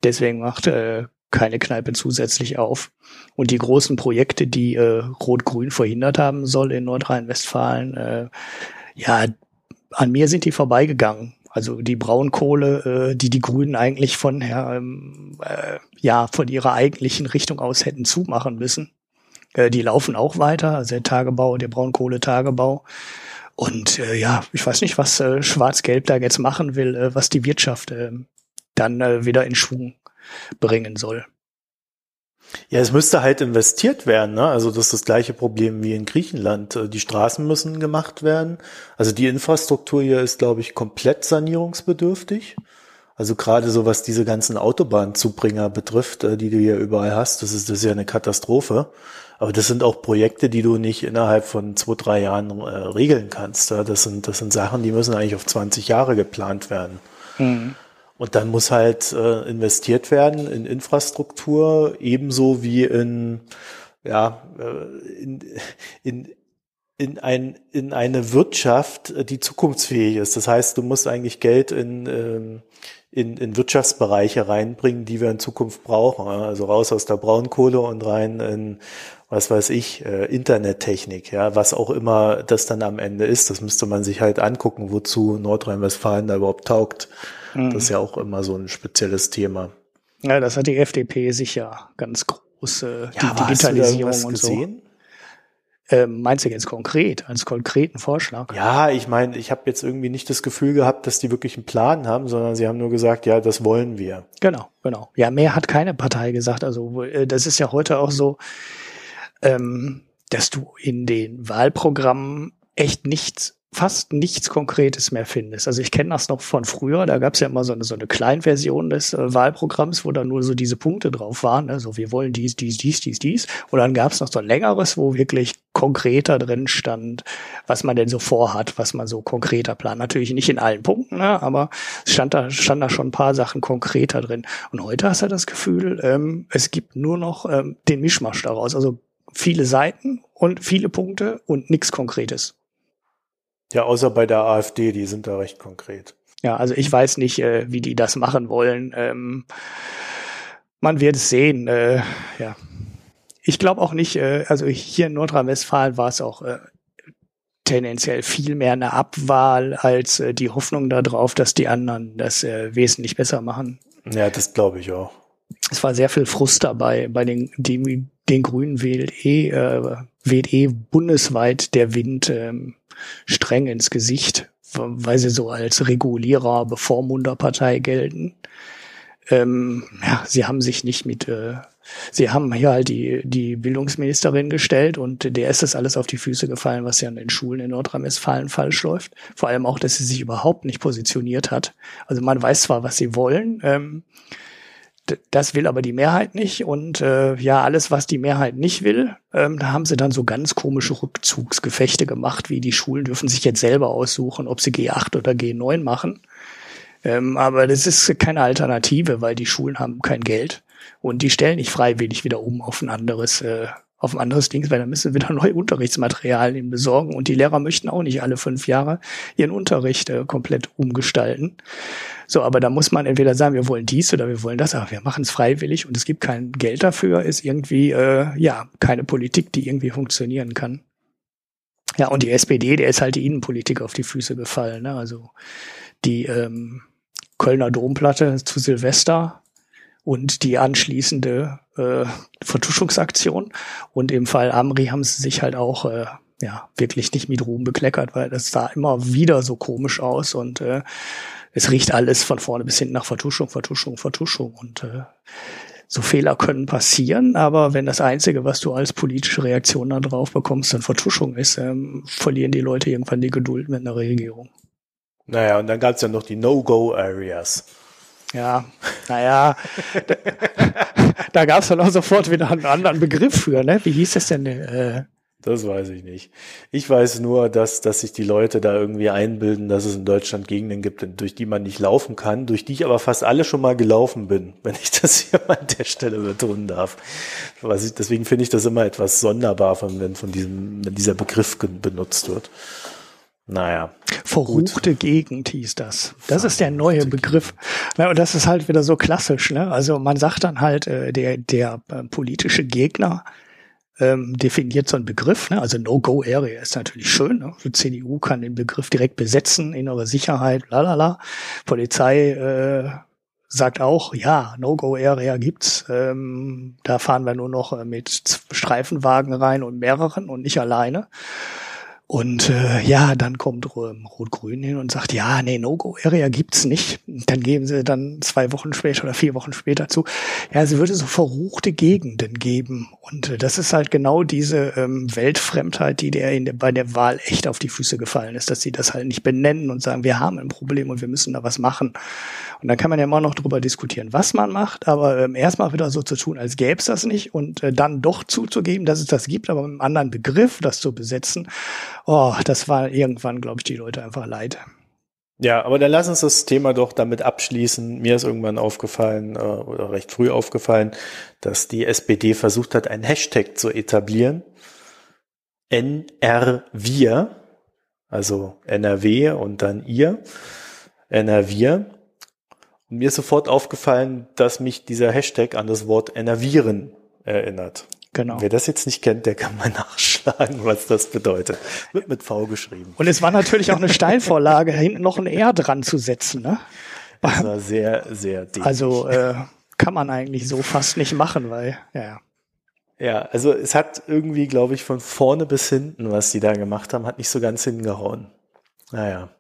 [SPEAKER 2] Deswegen macht äh, keine Kneipe zusätzlich auf. Und die großen Projekte, die äh, Rot-Grün verhindert haben soll in Nordrhein-Westfalen, äh, ja, an mir sind die vorbeigegangen. Also die Braunkohle, äh, die die Grünen eigentlich von ähm, äh, ja von ihrer eigentlichen Richtung aus hätten zumachen müssen, äh, die laufen auch weiter. Also der Tagebau, der Braunkohletagebau. Und äh, ja, ich weiß nicht, was äh, Schwarz-Gelb da jetzt machen will, äh, was die Wirtschaft äh, dann äh, wieder in Schwung bringen soll.
[SPEAKER 1] Ja, es müsste halt investiert werden. Ne? Also das ist das gleiche Problem wie in Griechenland. Äh, die Straßen müssen gemacht werden. Also die Infrastruktur hier ist, glaube ich, komplett sanierungsbedürftig. Also gerade so was diese ganzen Autobahnzubringer betrifft, äh, die du hier überall hast, das ist, das ist ja eine Katastrophe. Aber das sind auch Projekte, die du nicht innerhalb von zwei, drei Jahren äh, regeln kannst. Das sind, das sind Sachen, die müssen eigentlich auf 20 Jahre geplant werden. Mhm. Und dann muss halt äh, investiert werden in Infrastruktur, ebenso wie in, ja, äh, in, in, in, ein, in eine Wirtschaft, äh, die zukunftsfähig ist. Das heißt, du musst eigentlich Geld in, ähm, in, in Wirtschaftsbereiche reinbringen, die wir in Zukunft brauchen. Also raus aus der Braunkohle und rein in, was weiß ich, äh, Internettechnik, ja, was auch immer das dann am Ende ist. Das müsste man sich halt angucken, wozu Nordrhein-Westfalen da überhaupt taugt. Mhm. Das ist ja auch immer so ein spezielles Thema.
[SPEAKER 2] Ja, das hat die FDP sicher ganz groß, äh, die ja, Digitalisierung und gesehen? Ähm, meinst du jetzt konkret, als konkreten Vorschlag?
[SPEAKER 1] Ja, ich meine, ich habe jetzt irgendwie nicht das Gefühl gehabt, dass die wirklich einen Plan haben, sondern sie haben nur gesagt, ja, das wollen wir.
[SPEAKER 2] Genau, genau. Ja, mehr hat keine Partei gesagt. Also äh, das ist ja heute auch so, ähm, dass du in den Wahlprogrammen echt nichts fast nichts Konkretes mehr findest. Also ich kenne das noch von früher, da gab es ja immer so eine, so eine Kleinversion des äh, Wahlprogramms, wo da nur so diese Punkte drauf waren, also wir wollen dies, dies, dies, dies, dies. Und dann gab es noch so ein längeres, wo wirklich konkreter drin stand, was man denn so vorhat, was man so konkreter plant. Natürlich nicht in allen Punkten, ne, aber es stand da, stand da schon ein paar Sachen konkreter drin. Und heute hast du das Gefühl, ähm, es gibt nur noch ähm, den Mischmasch daraus. Also viele Seiten und viele Punkte und nichts Konkretes.
[SPEAKER 1] Ja, außer bei der AfD, die sind da recht konkret.
[SPEAKER 2] Ja, also ich weiß nicht, äh, wie die das machen wollen. Ähm, man wird es sehen. Äh, ja, ich glaube auch nicht. Äh, also hier in Nordrhein-Westfalen war es auch äh, tendenziell viel mehr eine Abwahl als äh, die Hoffnung darauf, dass die anderen das äh, wesentlich besser machen.
[SPEAKER 1] Ja, das glaube ich auch.
[SPEAKER 2] Es war sehr viel Frust dabei. Bei den, die, den Grünen wählt eh, äh, weht eh bundesweit der Wind ähm, streng ins Gesicht, weil sie so als Regulierer, Bevormunderpartei gelten. Ähm, ja, sie haben sich nicht mit äh, Sie haben hier halt die, die Bildungsministerin gestellt und der ist das alles auf die Füße gefallen, was ja in den Schulen in Nordrhein-Westfalen falsch läuft. Vor allem auch, dass sie sich überhaupt nicht positioniert hat. Also man weiß zwar, was sie wollen, ähm, das will aber die Mehrheit nicht. Und äh, ja, alles, was die Mehrheit nicht will, ähm, da haben sie dann so ganz komische Rückzugsgefechte gemacht, wie die Schulen dürfen sich jetzt selber aussuchen, ob sie G8 oder G9 machen. Ähm, aber das ist keine Alternative, weil die Schulen haben kein Geld. Und die stellen nicht freiwillig wieder um auf ein anderes, äh, auf ein anderes Ding, weil dann müssen sie wieder neue Unterrichtsmaterialien besorgen. Und die Lehrer möchten auch nicht alle fünf Jahre ihren Unterricht äh, komplett umgestalten. So, aber da muss man entweder sagen, wir wollen dies oder wir wollen das, aber wir machen es freiwillig und es gibt kein Geld dafür, ist irgendwie, äh, ja, keine Politik, die irgendwie funktionieren kann. Ja, und die SPD, der ist halt die Innenpolitik auf die Füße gefallen. Ne? Also die ähm, Kölner Domplatte zu Silvester und die anschließende äh, Vertuschungsaktion. Und im Fall Amri haben sie sich halt auch äh, ja wirklich nicht mit Ruhm bekleckert, weil das sah immer wieder so komisch aus und äh, es riecht alles von vorne bis hinten nach Vertuschung, Vertuschung, Vertuschung und äh, so Fehler können passieren, aber wenn das Einzige, was du als politische Reaktion darauf bekommst, dann Vertuschung ist, ähm, verlieren die Leute irgendwann die Geduld mit einer Regierung.
[SPEAKER 1] Naja, und dann gab es ja noch die No-Go-Areas.
[SPEAKER 2] Ja, naja, da, da gab es dann auch sofort wieder einen anderen Begriff für, ne? Wie hieß das denn? Äh,
[SPEAKER 1] das weiß ich nicht. Ich weiß nur, dass, dass sich die Leute da irgendwie einbilden, dass es in Deutschland Gegenden gibt, durch die man nicht laufen kann, durch die ich aber fast alle schon mal gelaufen bin, wenn ich das hier mal an der Stelle betonen darf. Ich, deswegen finde ich das immer etwas sonderbar, wenn von diesem, wenn dieser Begriff benutzt wird. Naja.
[SPEAKER 2] Verruchte gut. Gegend hieß das. Das ist der neue Begriff. Ja, und das ist halt wieder so klassisch. Ne? Also man sagt dann halt, äh, der, der äh, politische Gegner ähm, definiert so einen Begriff. Ne? Also No-Go-Area ist natürlich schön. Ne? Die CDU kann den Begriff direkt besetzen, innere Sicherheit, lalala. Polizei äh, sagt auch, ja, No-Go-Area gibt's. Ähm, da fahren wir nur noch äh, mit Streifenwagen rein und mehreren und nicht alleine. Und äh, ja, dann kommt Rot-Grün hin und sagt, ja, nee, No-Go-Area gibt's nicht. Dann geben sie dann zwei Wochen später oder vier Wochen später zu, ja, es würde so verruchte Gegenden geben. Und äh, das ist halt genau diese ähm, Weltfremdheit, die der, in der bei der Wahl echt auf die Füße gefallen ist, dass sie das halt nicht benennen und sagen, wir haben ein Problem und wir müssen da was machen. Und dann kann man ja immer noch drüber diskutieren, was man macht, aber ähm, erstmal wieder so zu tun, als gäbe es das nicht und äh, dann doch zuzugeben, dass es das gibt, aber mit einem anderen Begriff das zu besetzen oh, das war irgendwann, glaube ich, die Leute einfach leid.
[SPEAKER 1] Ja, aber dann lass uns das Thema doch damit abschließen. Mir ist irgendwann aufgefallen, äh, oder recht früh aufgefallen, dass die SPD versucht hat, einen Hashtag zu etablieren. NR-Wir, also NRW und dann ihr, NR-Wir. Und mir ist sofort aufgefallen, dass mich dieser Hashtag an das Wort NRVieren erinnert. Genau. Wer das jetzt nicht kennt, der kann mal nachschlagen, was das bedeutet. Wird mit V geschrieben.
[SPEAKER 2] Und es war natürlich auch eine Steilvorlage, hinten noch ein R dran zu setzen. Ne?
[SPEAKER 1] Das war sehr, sehr
[SPEAKER 2] dick. Also äh, kann man eigentlich so fast nicht machen, weil, ja.
[SPEAKER 1] Ja, also es hat irgendwie, glaube ich, von vorne bis hinten, was die da gemacht haben, hat nicht so ganz hingehauen. Naja.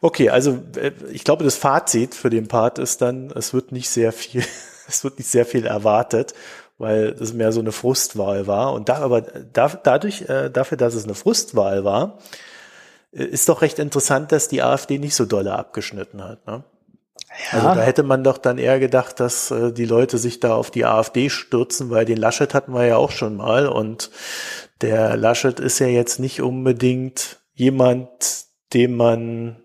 [SPEAKER 1] Okay, also äh, ich glaube, das Fazit für den Part ist dann, es wird nicht sehr viel, es wird nicht sehr viel erwartet weil es mehr so eine Frustwahl war. Und da aber da, dadurch, äh, dafür, dass es eine Frustwahl war, äh, ist doch recht interessant, dass die AfD nicht so dolle abgeschnitten hat. Ne? Ja. Also da hätte man doch dann eher gedacht, dass äh, die Leute sich da auf die AfD stürzen, weil den Laschet hatten wir ja auch schon mal und der Laschet ist ja jetzt nicht unbedingt jemand, dem man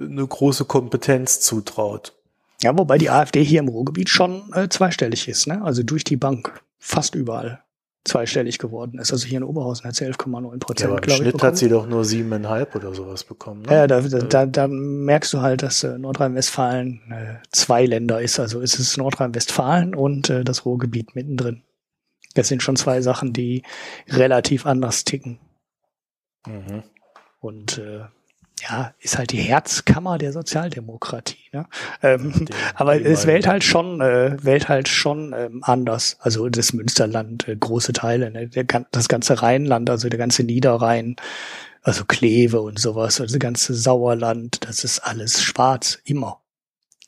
[SPEAKER 1] eine große Kompetenz zutraut.
[SPEAKER 2] Ja, wobei die AfD hier im Ruhrgebiet schon äh, zweistellig ist, ne? Also durch die Bank. Fast überall. zweistellig geworden ist. Also hier in Oberhausen hat sie 11,9 Prozent,
[SPEAKER 1] Ja, aber im
[SPEAKER 2] ich.
[SPEAKER 1] Schnitt
[SPEAKER 2] bekommen.
[SPEAKER 1] hat sie doch nur siebeneinhalb oder sowas bekommen. Ne?
[SPEAKER 2] Ja, da, da, da, da merkst du halt, dass äh, Nordrhein-Westfalen äh, zwei Länder ist. Also es ist Nordrhein-Westfalen und äh, das Ruhrgebiet mittendrin. Das sind schon zwei Sachen, die relativ anders ticken.
[SPEAKER 1] Mhm.
[SPEAKER 2] Und äh, ja, ist halt die Herzkammer der Sozialdemokratie. Ne? Ähm, aber es wählt halt schon, äh, wählt halt schon ähm, anders. Also das Münsterland, äh, große Teile, ne? der, das ganze Rheinland, also der ganze Niederrhein, also Kleve und sowas, also das ganze Sauerland, das ist alles schwarz, immer.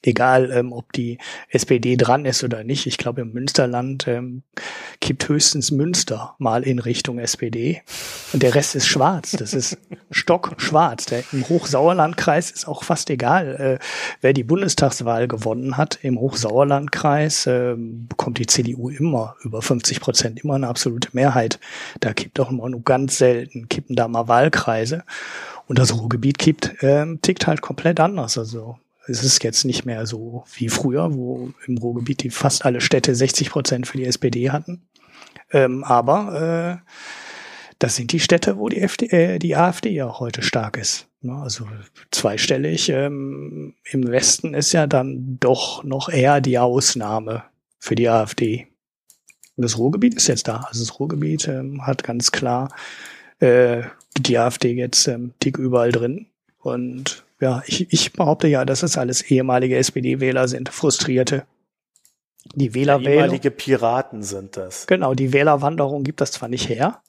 [SPEAKER 2] Egal, ähm, ob die SPD dran ist oder nicht. Ich glaube, im Münsterland ähm, kippt höchstens Münster mal in Richtung SPD. Und der Rest ist schwarz. Das ist stockschwarz. Der, Im Hochsauerlandkreis ist auch fast egal, äh, wer die Bundestagswahl gewonnen hat. Im Hochsauerlandkreis äh, bekommt die CDU immer über 50 Prozent, immer eine absolute Mehrheit. Da kippt auch immer nur ganz selten, kippen da mal Wahlkreise. Und das Ruhrgebiet kippt, ähm, tickt halt komplett anders. Also es ist jetzt nicht mehr so wie früher, wo im Ruhrgebiet die fast alle Städte 60 Prozent für die SPD hatten. Ähm, aber äh, das sind die Städte, wo die, FD, äh, die AfD ja heute stark ist. Ne? Also zweistellig ähm, im Westen ist ja dann doch noch eher die Ausnahme für die AfD. Das Ruhrgebiet ist jetzt da. Also das Ruhrgebiet ähm, hat ganz klar äh, die AfD jetzt ähm, dick überall drin. Und ja, ich, ich behaupte ja, dass es alles ehemalige SPD-Wähler sind, Frustrierte. Die Wählerwählung.
[SPEAKER 1] Ehemalige Piraten sind das.
[SPEAKER 2] Genau, die Wählerwanderung gibt das zwar nicht her,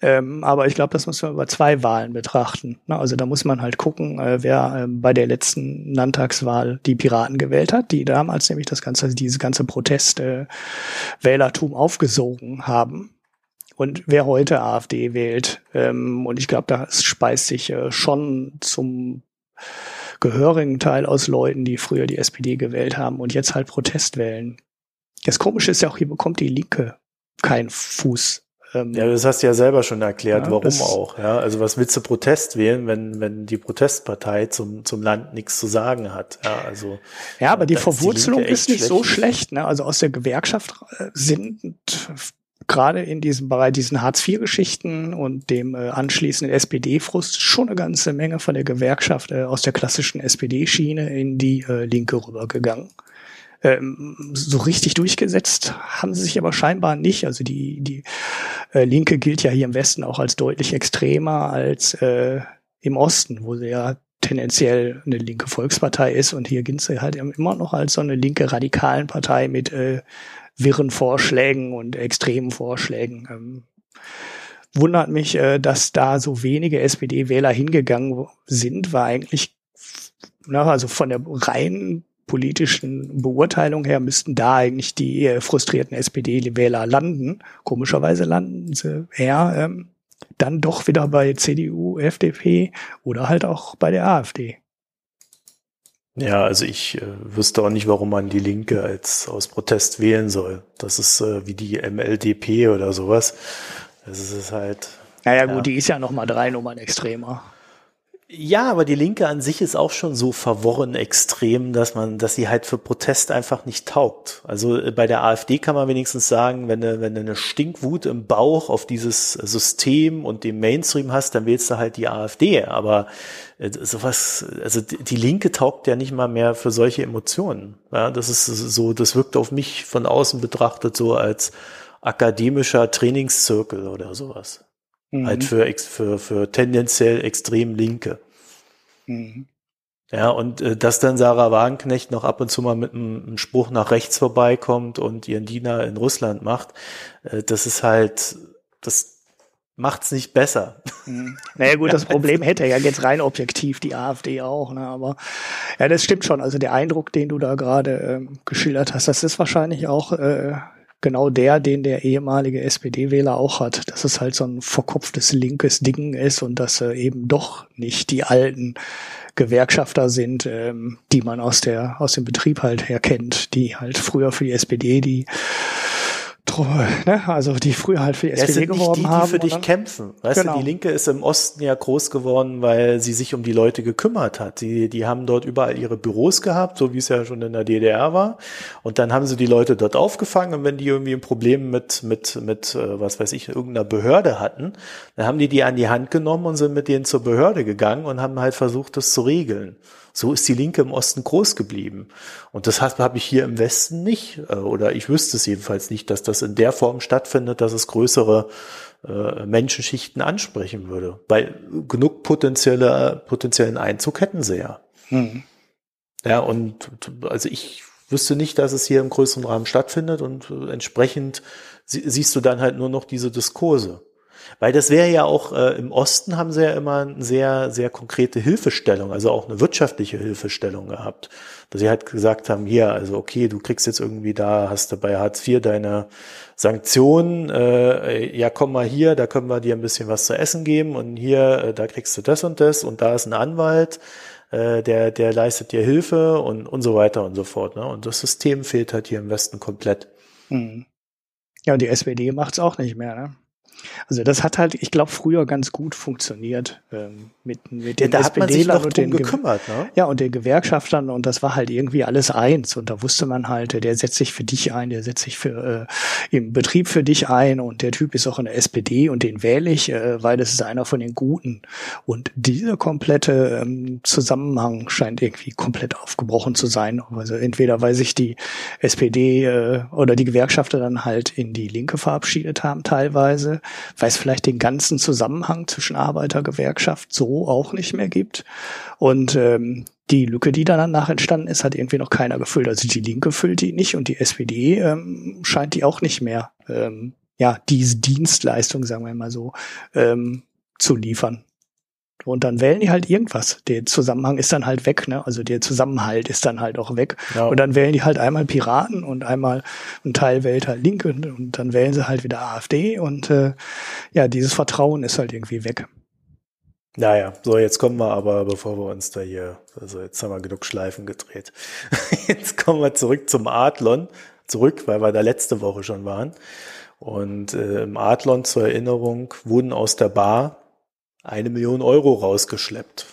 [SPEAKER 2] ähm, aber ich glaube, das muss man über zwei Wahlen betrachten. Ne? Also da muss man halt gucken, äh, wer ähm, bei der letzten Landtagswahl die Piraten gewählt hat, die damals nämlich das ganze, dieses ganze Protest äh, aufgesogen haben. Und wer heute AfD wählt, ähm, und ich glaube, da speist sich äh, schon zum gehörigen Teil aus Leuten, die früher die SPD gewählt haben und jetzt halt Protest wählen. Das Komische ist ja auch, hier bekommt die Linke keinen Fuß. Ähm,
[SPEAKER 1] Ja, das hast du ja selber schon erklärt,
[SPEAKER 2] Ja,
[SPEAKER 1] warum auch. Ja, also was willst du Protest wählen, wenn, wenn die Protestpartei zum, zum Land nichts zu sagen hat? Ja, also.
[SPEAKER 2] Ja, aber die
[SPEAKER 1] da ist die
[SPEAKER 2] Verwurzelung ist nicht so
[SPEAKER 1] schlecht.
[SPEAKER 2] schlecht. Ne? Also aus der Gewerkschaft äh, sind gerade in diesem Bereich, diesen Hartz-IV-Geschichten und dem äh, anschließenden SPD-Frust schon eine ganze Menge von der Gewerkschaft äh, aus der klassischen SPD-Schiene in die äh, Linke rübergegangen. Ähm, so richtig durchgesetzt haben sie sich aber scheinbar nicht. Also die, die äh, Linke gilt ja hier im Westen auch als deutlich extremer als äh, im Osten, wo sie ja tendenziell eine linke Volkspartei ist und hier gilt sie halt immer noch als so eine linke radikalen Partei mit äh, wirren Vorschlägen und extremen Vorschlägen. Ähm, wundert mich, äh, dass da so wenige SPD-Wähler hingegangen sind, war eigentlich, na, also von der reinen politischen Beurteilung her müssten da eigentlich die äh, frustrierten SPD-Wähler landen. Komischerweise landen sie eher ähm, dann doch wieder bei CDU, FDP oder halt auch bei der AfD.
[SPEAKER 1] Ja, also ich äh, wüsste auch nicht, warum man die Linke als aus Protest wählen soll. Das ist äh, wie die MLDP oder sowas. Das ist halt.
[SPEAKER 2] Naja
[SPEAKER 1] Ja.
[SPEAKER 2] gut, die ist ja noch mal drei Nummern extremer.
[SPEAKER 1] Ja, aber die Linke an sich ist auch schon so verworren extrem, dass man, dass sie halt für Protest einfach nicht taugt. Also äh, bei der AfD kann man wenigstens sagen, wenn du, wenn du eine Stinkwut im Bauch auf dieses System und dem Mainstream hast, dann wählst du halt die AfD. Aber äh, sowas, also die Linke taugt ja nicht mal mehr für solche Emotionen. Ja, das ist so, das wirkt auf mich von außen betrachtet so als akademischer Trainingszirkel oder sowas.
[SPEAKER 2] Mhm.
[SPEAKER 1] Halt für, für, für tendenziell extrem Linke.
[SPEAKER 2] Mhm.
[SPEAKER 1] Ja, und äh, dass dann Sarah Wagenknecht noch ab und zu mal mit einem, einem Spruch nach rechts vorbeikommt und ihren Diener in Russland macht, äh, das ist halt, das macht's nicht besser.
[SPEAKER 2] Mhm. Naja gut, das Problem hätte ja jetzt rein objektiv die AfD auch, ne? aber ja, das stimmt schon. Also der Eindruck, den du da gerade ähm, geschildert hast, das ist wahrscheinlich auch äh, genau der, den der ehemalige SPD-Wähler auch hat, dass es halt so ein verkopftes linkes Ding ist und dass äh, eben doch nicht die alten Gewerkschafter sind, ähm, die man aus der aus dem Betrieb halt her kennt, die halt früher für die SPD die ne? also die früher halt für die
[SPEAKER 1] Ja, es
[SPEAKER 2] SPD
[SPEAKER 1] sind nicht
[SPEAKER 2] geworben
[SPEAKER 1] die, die
[SPEAKER 2] haben.
[SPEAKER 1] für dich kämpfen. Weißt
[SPEAKER 2] Genau.
[SPEAKER 1] du, die Linke ist im Osten ja groß geworden, weil sie sich um die Leute gekümmert hat. Die, die haben dort überall ihre Büros gehabt, so wie es ja schon in der DDR war. Und dann haben sie die Leute dort aufgefangen und wenn die irgendwie ein Problem mit, mit, mit, äh, was weiß ich, irgendeiner Behörde hatten, dann haben die die an die Hand genommen und sind mit denen zur Behörde gegangen und haben halt versucht, das zu regeln. So ist die Linke im Osten groß geblieben. Und das habe ich hier im Westen nicht, äh, oder ich wüsste es jedenfalls nicht, dass das in der Form stattfindet, dass es größere äh, Menschenschichten ansprechen würde. Weil genug potenzielle, potenziellen Einzug hätten sie ja.
[SPEAKER 2] Hm.
[SPEAKER 1] Ja, und also ich wüsste nicht, dass es hier im größeren Rahmen stattfindet und äh, entsprechend sie, siehst du dann halt nur noch diese Diskurse. Weil das wäre ja auch, äh, im Osten haben sie ja immer eine sehr, sehr konkrete Hilfestellung, also auch eine wirtschaftliche Hilfestellung gehabt. Dass sie halt gesagt haben, hier, also okay, du kriegst jetzt irgendwie da, hast du bei Hartz IV deine Sanktionen, äh, ja komm mal hier, da können wir dir ein bisschen was zu essen geben und hier, äh, da kriegst du das und das und da ist ein Anwalt, äh, der, der leistet dir Hilfe und, und so weiter und so fort. Ne? Und das System fehlt halt hier im Westen komplett.
[SPEAKER 2] Hm. Ja, und die SPD macht's auch nicht mehr, ne? Also das hat halt, ich glaube, früher ganz gut funktioniert ähm, mit, mit
[SPEAKER 1] Ja,
[SPEAKER 2] den
[SPEAKER 1] sich
[SPEAKER 2] SPD-Lern und den Ge-
[SPEAKER 1] gekümmert, ne?
[SPEAKER 2] Ja, und den Gewerkschaftern und das war halt irgendwie alles eins. Und da wusste man halt, der setzt sich für dich ein, der setzt sich für äh, im Betrieb für dich ein und der Typ ist auch in der SPD und den wähle ich, äh, weil das ist einer von den Guten. Und dieser komplette ähm, Zusammenhang scheint irgendwie komplett aufgebrochen zu sein. Also entweder weil sich die SPD äh, oder die Gewerkschafter dann halt in die Linke verabschiedet haben teilweise, weil es vielleicht den ganzen Zusammenhang zwischen Arbeitergewerkschaft so auch nicht mehr gibt. Und ähm, die Lücke, die danach entstanden ist, hat irgendwie noch keiner gefüllt. Also die Linke füllt die nicht und die SPD ähm, scheint die auch nicht mehr, ähm, ja, diese Dienstleistung, sagen wir mal so, ähm, zu liefern. Und dann wählen die halt irgendwas. Der Zusammenhang ist dann halt weg, ne? Also der Zusammenhalt ist dann halt auch weg.
[SPEAKER 1] Ja.
[SPEAKER 2] Und dann wählen die halt einmal Piraten und einmal ein Teil wählt halt Linke und, dann wählen sie halt wieder AfD und äh, ja, dieses Vertrauen ist halt irgendwie weg.
[SPEAKER 1] Naja, so jetzt kommen wir aber, bevor wir uns da hier, also jetzt haben wir genug Schleifen gedreht. Jetzt kommen wir zurück zum Adlon, zurück, weil wir da letzte Woche schon waren. Und äh, im Adlon zur Erinnerung wurden aus der Bar eine Million Euro rausgeschleppt.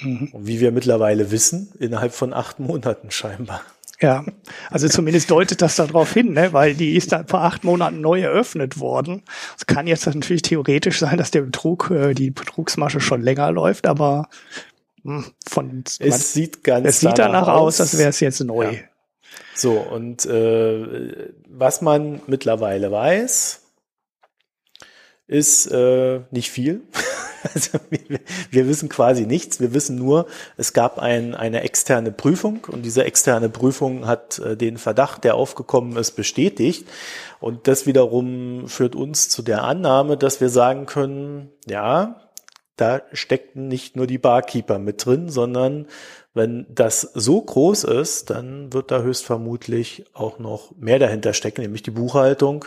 [SPEAKER 2] Mhm.
[SPEAKER 1] Wie wir mittlerweile wissen, innerhalb von acht Monaten scheinbar.
[SPEAKER 2] Ja, also zumindest deutet das darauf hin, ne? weil die ist dann vor acht Monaten neu eröffnet worden. Es kann jetzt natürlich theoretisch sein, dass der Betrug, äh, die Betrugsmasche schon länger läuft, aber hm, von man,
[SPEAKER 1] Es sieht ganz
[SPEAKER 2] es sieht danach aus, als wäre es jetzt neu.
[SPEAKER 1] Ja. So, und äh, was man mittlerweile weiß, ist äh, nicht viel. Also wir, wir wissen quasi nichts. Wir wissen nur, es gab ein, eine externe Prüfung und diese externe Prüfung hat äh, den Verdacht, der aufgekommen ist, bestätigt. Und das wiederum führt uns zu der Annahme, dass wir sagen können, ja, da steckten nicht nur die Barkeeper mit drin, sondern wenn das so groß ist, dann wird da höchstvermutlich auch noch mehr dahinter stecken, nämlich die Buchhaltung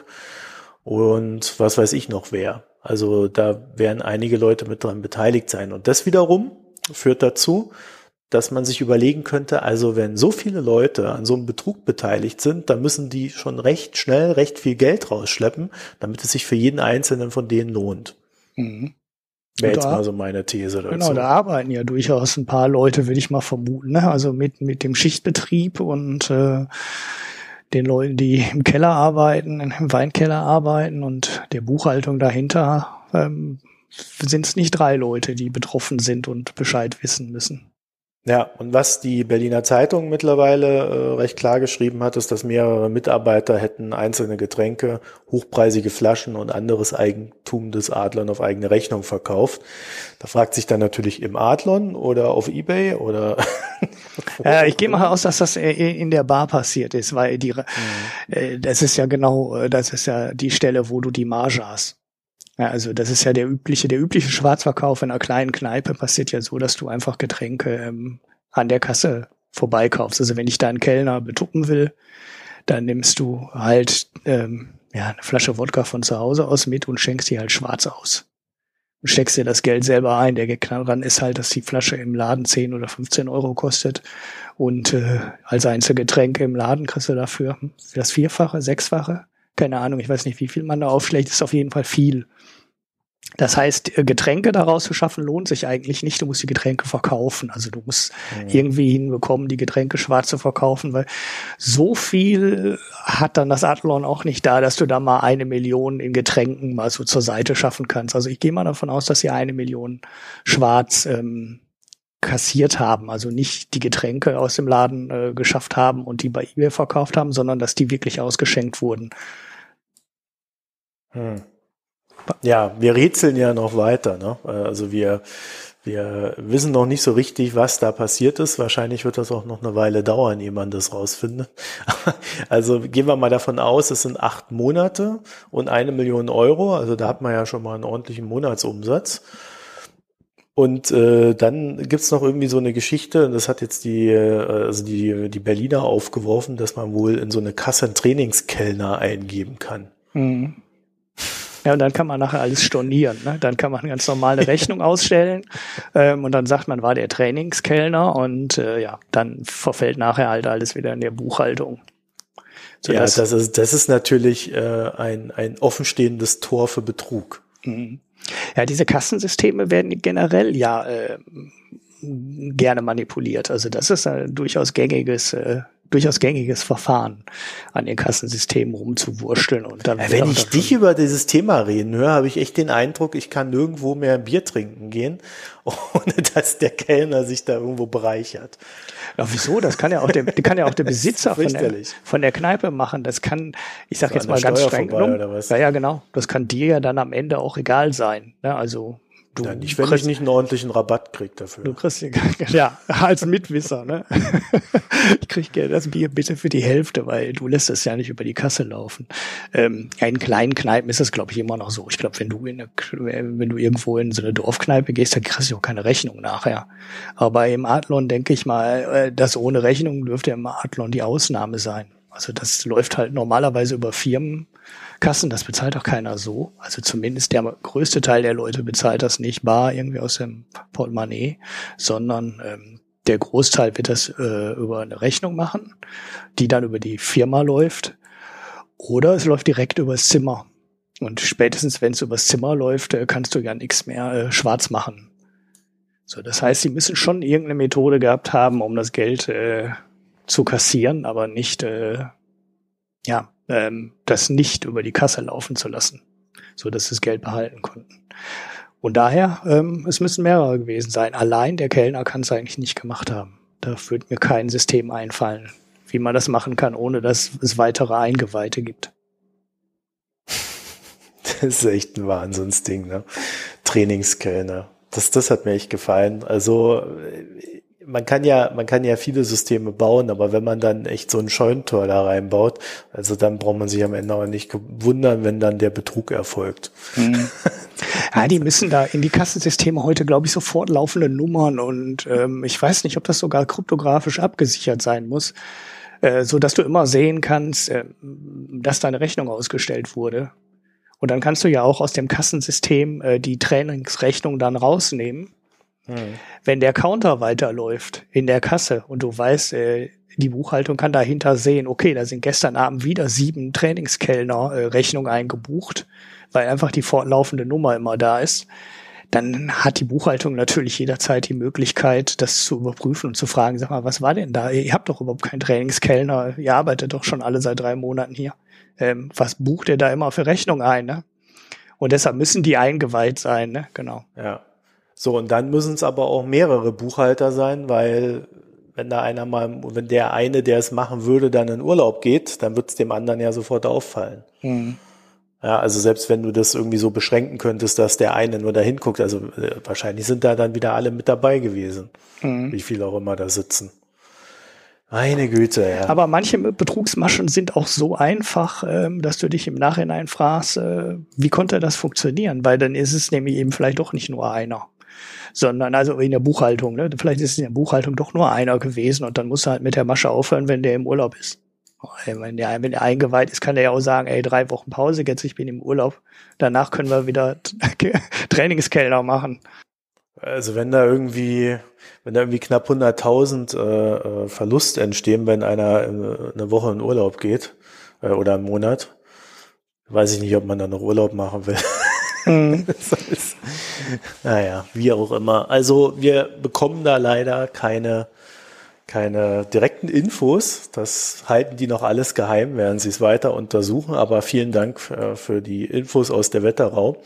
[SPEAKER 1] und was weiß ich noch wer. Also da werden einige Leute mit dran beteiligt sein. Und das wiederum führt dazu, dass man sich überlegen könnte, also wenn so viele Leute an so einem Betrug beteiligt sind, dann müssen die schon recht schnell recht viel Geld rausschleppen, damit es sich für jeden einzelnen von denen lohnt.
[SPEAKER 2] Mhm.
[SPEAKER 1] Wäre jetzt
[SPEAKER 2] da-
[SPEAKER 1] mal so meine These dazu.
[SPEAKER 2] Genau, da arbeiten ja durchaus ein paar Leute, würde ich mal vermuten. Ne? Also mit, mit dem Schichtbetrieb und äh, den Leuten, die im Keller arbeiten, im Weinkeller arbeiten und der Buchhaltung dahinter, ähm, sind es nicht drei Leute, die betroffen sind und Bescheid wissen müssen.
[SPEAKER 1] Ja, und was die Berliner Zeitung mittlerweile äh, recht klar geschrieben hat, ist, dass mehrere Mitarbeiter hätten einzelne Getränke, hochpreisige Flaschen und anderes Eigentum des Adlon auf eigene Rechnung verkauft. Da fragt sich dann natürlich im Adlon oder auf Ebay oder
[SPEAKER 2] Äh, ich gehe mal aus, dass das in der Bar passiert ist, weil die, äh, das ist ja genau, äh, das ist ja die Stelle, wo du die Marge hast. Ja, also das ist ja der übliche, der übliche Schwarzverkauf in einer kleinen Kneipe passiert ja so, dass du einfach Getränke ähm, an der Kasse vorbeikaufst. Also wenn ich da einen Kellner betuppen will, dann nimmst du halt ähm, ja, eine Flasche Wodka von zu Hause aus mit und schenkst die halt schwarz aus. Und steckst dir das Geld selber ein. Der Gag daran ist halt, dass die Flasche im Laden 10 oder 15 Euro kostet. Und äh, als Einzelgetränk im Laden kriegst du dafür das Vierfache, Sechsfache. Keine Ahnung, ich weiß nicht, wie viel man da aufschlägt, ist auf jeden Fall viel. Das heißt, äh, Getränke daraus zu schaffen lohnt sich eigentlich nicht. Du musst die Getränke verkaufen. Also du musst mhm. irgendwie hinbekommen, die Getränke schwarz zu verkaufen, weil so viel hat dann das Athlon auch nicht da, dass du da mal eine Million in Getränken mal so zur Seite schaffen kannst. Also ich gehe mal davon aus, dass sie eine Million schwarz ähm, kassiert haben. Also nicht die Getränke aus dem Laden äh, geschafft haben und die bei eBay verkauft haben, sondern dass die wirklich ausgeschenkt wurden.
[SPEAKER 1] Hm. Ja, wir rätseln ja noch weiter. Ne? Also wir, wir wissen noch nicht so richtig, was da passiert ist. Wahrscheinlich wird das auch noch eine Weile dauern, ehe man das rausfindet. Also gehen wir mal davon aus, es sind acht Monate und eine Million Euro. Also da hat man ja schon mal einen ordentlichen Monatsumsatz. Und äh, dann gibt's noch irgendwie so eine Geschichte, das hat jetzt die, äh, also die, die Berliner aufgeworfen, dass man wohl in so eine Kasse einen Trainingskellner eingeben kann. Mhm.
[SPEAKER 2] Ja, und dann kann man nachher alles stornieren. Ne? Dann kann man ganz normal eine Rechnung ausstellen ähm, und dann sagt man, war der Trainingskellner und äh, ja, dann verfällt nachher halt alles wieder in der Buchhaltung.
[SPEAKER 1] So ja, das ist, das ist natürlich äh, ein, ein offenstehendes Tor für Betrug.
[SPEAKER 2] Mhm. Ja, diese Kassensysteme werden generell ja äh, gerne manipuliert. Also das ist ein durchaus gängiges äh, durchaus gängiges Verfahren, an den Kassensystemen rumzuwurschteln und dann.
[SPEAKER 1] Ja, wenn ich dich über dieses Thema reden höre, habe ich echt den Eindruck, ich kann nirgendwo mehr ein Bier trinken gehen, ohne dass der Kellner sich da irgendwo bereichert.
[SPEAKER 2] Ja, wieso? Das kann ja auch der, kann ja auch der Besitzer von der, von der Kneipe machen. Das kann, ich sag so jetzt mal ganz Steuer streng genommen. Ja, ja, genau. Das kann dir ja dann am Ende auch egal sein. Ne? Also
[SPEAKER 1] Du ja, nicht, wenn kriegst, ich nicht einen ordentlichen Rabatt krieg dafür.
[SPEAKER 2] Du kriegst ja als Mitwisser, ne? ich krieg gerne das Bier bitte für die Hälfte, weil du lässt es ja nicht über die Kasse laufen. Ähm, in kleinen Kneipen ist das, glaube ich, immer noch so. Ich glaube, wenn du in eine, wenn du irgendwo in so eine Dorfkneipe gehst, dann kriegst du auch keine Rechnung nachher. Aber im Adlon denke ich mal, äh, dass ohne Rechnung dürfte im Adlon die Ausnahme sein. Also das läuft halt normalerweise über Firmen Kassen, das bezahlt auch keiner so. Also zumindest der größte Teil der Leute bezahlt das nicht bar irgendwie aus dem Portemonnaie, sondern ähm, der Großteil wird das äh, über eine Rechnung machen, die dann über die Firma läuft. Oder es läuft direkt übers Zimmer. Und spätestens, wenn es übers Zimmer läuft, äh, kannst du ja nichts mehr äh, schwarz machen. So, das heißt, sie müssen schon irgendeine Methode gehabt haben, um das Geld äh, zu kassieren, aber nicht äh, ja, ähm, das nicht über die Kasse laufen zu lassen, so dass sie das Geld behalten konnten. Und daher, ähm, es müssen mehrere gewesen sein. Allein der Kellner kann es eigentlich nicht gemacht haben. Da würde mir kein System einfallen, wie man das machen kann, ohne dass es weitere Eingeweihte gibt.
[SPEAKER 1] Das ist echt ein Wahnsinnsding, ne? Trainingskellner. Das, das hat mir echt gefallen. Also man kann ja, man kann ja viele Systeme bauen, aber wenn man dann echt so ein Scheunentor da reinbaut, also dann braucht man sich am Ende auch nicht wundern, wenn dann der Betrug erfolgt.
[SPEAKER 2] Mhm. Ja, die müssen da in die Kassensysteme heute, glaube ich, sofort laufende Nummern und ähm, ich weiß nicht, ob das sogar kryptografisch abgesichert sein muss, äh, so dass du immer sehen kannst, äh, dass deine Rechnung ausgestellt wurde. Und dann kannst du ja auch aus dem Kassensystem äh, die Trainingsrechnung dann rausnehmen hm. Wenn der Counter weiterläuft in der Kasse und du weißt, äh, die Buchhaltung kann dahinter sehen, okay, da sind gestern Abend wieder sieben Trainingskellner äh, Rechnung eingebucht, weil einfach die fortlaufende Nummer immer da ist, dann hat die Buchhaltung natürlich jederzeit die Möglichkeit, das zu überprüfen und zu fragen, sag mal, was war denn da? Ihr habt doch überhaupt keinen Trainingskellner, ihr arbeitet doch schon alle seit drei Monaten hier. Ähm, was bucht ihr da immer für Rechnung ein, ne? Und deshalb müssen die eingeweiht sein, ne? Genau.
[SPEAKER 1] Ja. So, und dann müssen es aber auch mehrere Buchhalter sein, weil wenn da einer mal, wenn der eine, der es machen würde, dann in Urlaub geht, dann wird es dem anderen ja sofort auffallen. Mhm. Ja, also selbst wenn du das irgendwie so beschränken könntest, dass der eine nur da hinguckt, also äh, wahrscheinlich sind da dann wieder alle mit dabei gewesen, mhm. wie viele auch immer da sitzen. Meine Güte, ja.
[SPEAKER 2] Aber manche Betrugsmaschen sind auch so einfach, ähm, dass du dich im Nachhinein fragst, äh, wie konnte das funktionieren? Weil dann ist es nämlich eben vielleicht doch nicht nur einer sondern also in der Buchhaltung. Ne? Vielleicht ist es in der Buchhaltung doch nur einer gewesen und dann muss er halt mit der Masche aufhören, wenn der im Urlaub ist. Wenn der, wenn der eingeweiht ist, kann der ja auch sagen, ey, drei Wochen Pause, jetzt ich bin im Urlaub. Danach können wir wieder Trainingskelder machen.
[SPEAKER 1] Also wenn da irgendwie, wenn da irgendwie knapp 100.000 äh, äh, Verlust entstehen, wenn einer äh, eine Woche in Urlaub geht äh, oder einen Monat, weiß ich nicht, ob man da noch Urlaub machen will. Mhm. naja, wie auch immer. Also wir bekommen da leider keine, keine direkten Infos. Das halten die noch alles geheim, werden sie es weiter untersuchen. Aber vielen Dank äh, für die Infos aus der Wetterau.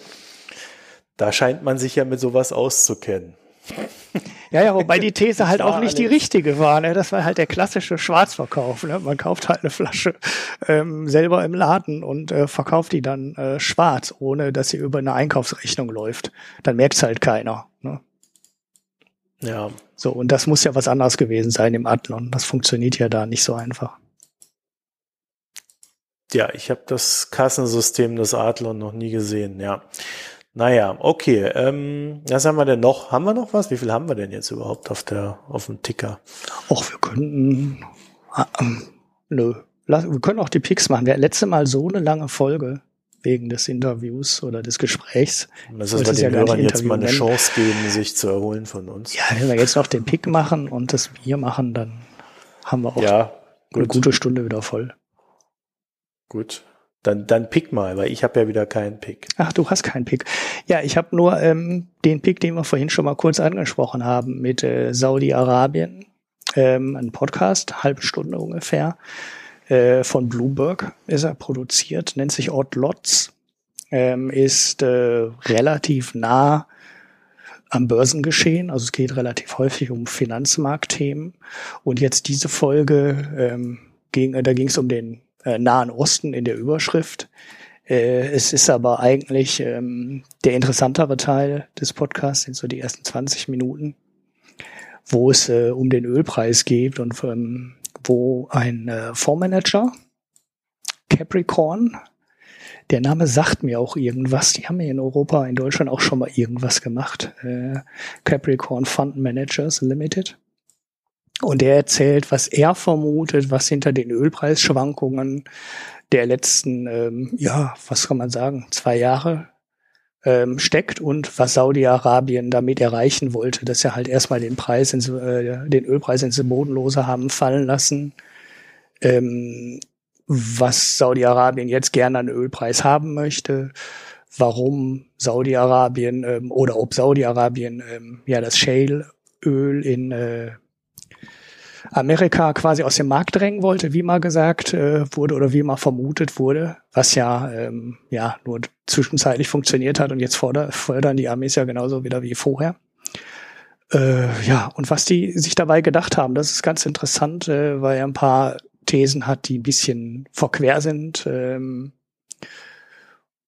[SPEAKER 1] Da scheint man sich ja mit sowas auszukennen.
[SPEAKER 2] Ja, ja, wobei die These halt auch nicht die richtige war. Ne? Das war halt der klassische Schwarzverkauf. Ne? Man kauft halt eine Flasche ähm, selber im Laden und äh, verkauft die dann äh, schwarz, ohne dass sie über eine Einkaufsrechnung läuft. Dann merkt's halt keiner. Ne?
[SPEAKER 1] Ja.
[SPEAKER 2] So, und das muss ja was anderes gewesen sein im Athlon. Das funktioniert ja da nicht so einfach.
[SPEAKER 1] Ja, ich habe das Kassensystem des Adlon noch nie gesehen, ja. Naja, okay. Ähm, was haben wir denn noch? Haben wir noch was? Wie viel haben wir denn jetzt überhaupt auf der auf dem Ticker?
[SPEAKER 2] Och, wir könnten. Ah, ähm, nö. Wir können auch die Picks machen. Wir hatten letzte Mal so eine lange Folge wegen des Interviews oder des Gesprächs.
[SPEAKER 1] Das ist, den ja Hörern jetzt mal eine nennen. Chance geben, sich zu erholen von uns.
[SPEAKER 2] Ja, wenn wir jetzt noch den Pick machen und das Bier machen, dann haben wir auch
[SPEAKER 1] ja,
[SPEAKER 2] eine gute Stunde wieder voll.
[SPEAKER 1] Gut. Dann, dann pick mal, weil ich habe ja wieder keinen Pick.
[SPEAKER 2] Ach, du hast keinen Pick. Ja, ich habe nur ähm, den Pick, den wir vorhin schon mal kurz angesprochen haben, mit äh, Saudi-Arabien. Ähm, ein Podcast, halbe Stunde ungefähr, äh, von Bloomberg ist er produziert, nennt sich Odd Lots, ähm, ist äh, relativ nah am Börsengeschehen. Also es geht relativ häufig um Finanzmarktthemen. Und jetzt diese Folge, ähm, ging, da ging es um den äh, Nahen Osten in der Überschrift. Äh, es ist aber eigentlich ähm, der interessantere Teil des Podcasts, sind so die ersten 20 Minuten, wo es äh, um den Ölpreis geht und ähm, wo ein Fondsmanager, Capricorn, der Name sagt mir auch irgendwas. Die haben ja in Europa, in Deutschland auch schon mal irgendwas gemacht. Äh, Capricorn Fund Managers Limited. Und er erzählt, was er vermutet, was hinter den Ölpreisschwankungen der letzten, ähm, ja, was kann man sagen, zwei Jahre ähm, steckt und was Saudi-Arabien damit erreichen wollte, dass er halt erstmal den Preis, ins, äh, den Ölpreis ins Bodenlose haben fallen lassen, ähm, was Saudi-Arabien jetzt gerne an Ölpreis haben möchte, warum Saudi-Arabien ähm, oder ob Saudi-Arabien ähm, ja das Shale-Öl in äh, Amerika quasi aus dem Markt drängen wollte, wie mal gesagt äh, wurde oder wie mal vermutet wurde, was ja ähm, ja nur zwischenzeitlich funktioniert hat und jetzt forder, fördern die Amis ja genauso wieder wie vorher. Äh, ja, und was die sich dabei gedacht haben, das ist ganz interessant, äh, weil er ein paar Thesen hat, die ein bisschen verquer sind. Ähm,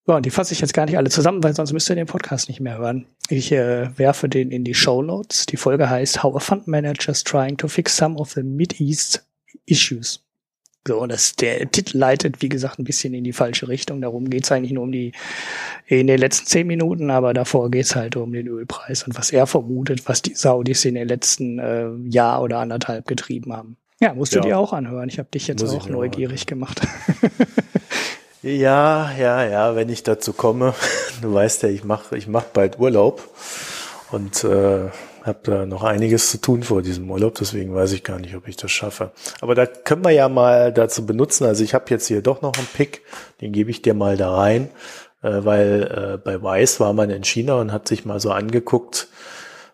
[SPEAKER 2] ja, und die fasse ich jetzt gar nicht alle zusammen, weil sonst müsst ihr den Podcast nicht mehr hören. Ich äh, werfe den in die Show Notes. Die Folge heißt How a Fund Manager is Trying to Fix Some of the Mid-East Issues. So, und das, der Titel leitet, wie gesagt, ein bisschen in die falsche Richtung. Darum geht's eigentlich nur um die, in den letzten zehn Minuten, aber davor geht's halt um den Ölpreis und was er vermutet, was die Saudis in den letzten äh, Jahr oder anderthalb getrieben haben. Ja, musst du ja. dir auch anhören. Ich habe dich jetzt Muss auch neugierig gemacht.
[SPEAKER 1] Ja, ja, ja, wenn ich dazu komme. Du weißt ja, ich mache ich mach bald Urlaub und äh, habe da noch einiges zu tun vor diesem Urlaub, deswegen weiß ich gar nicht, ob ich das schaffe. Aber da können wir ja mal dazu benutzen. Also ich habe jetzt hier doch noch einen Pick, den gebe ich dir mal da rein, äh, weil äh, bei Weiß war man in China und hat sich mal so angeguckt,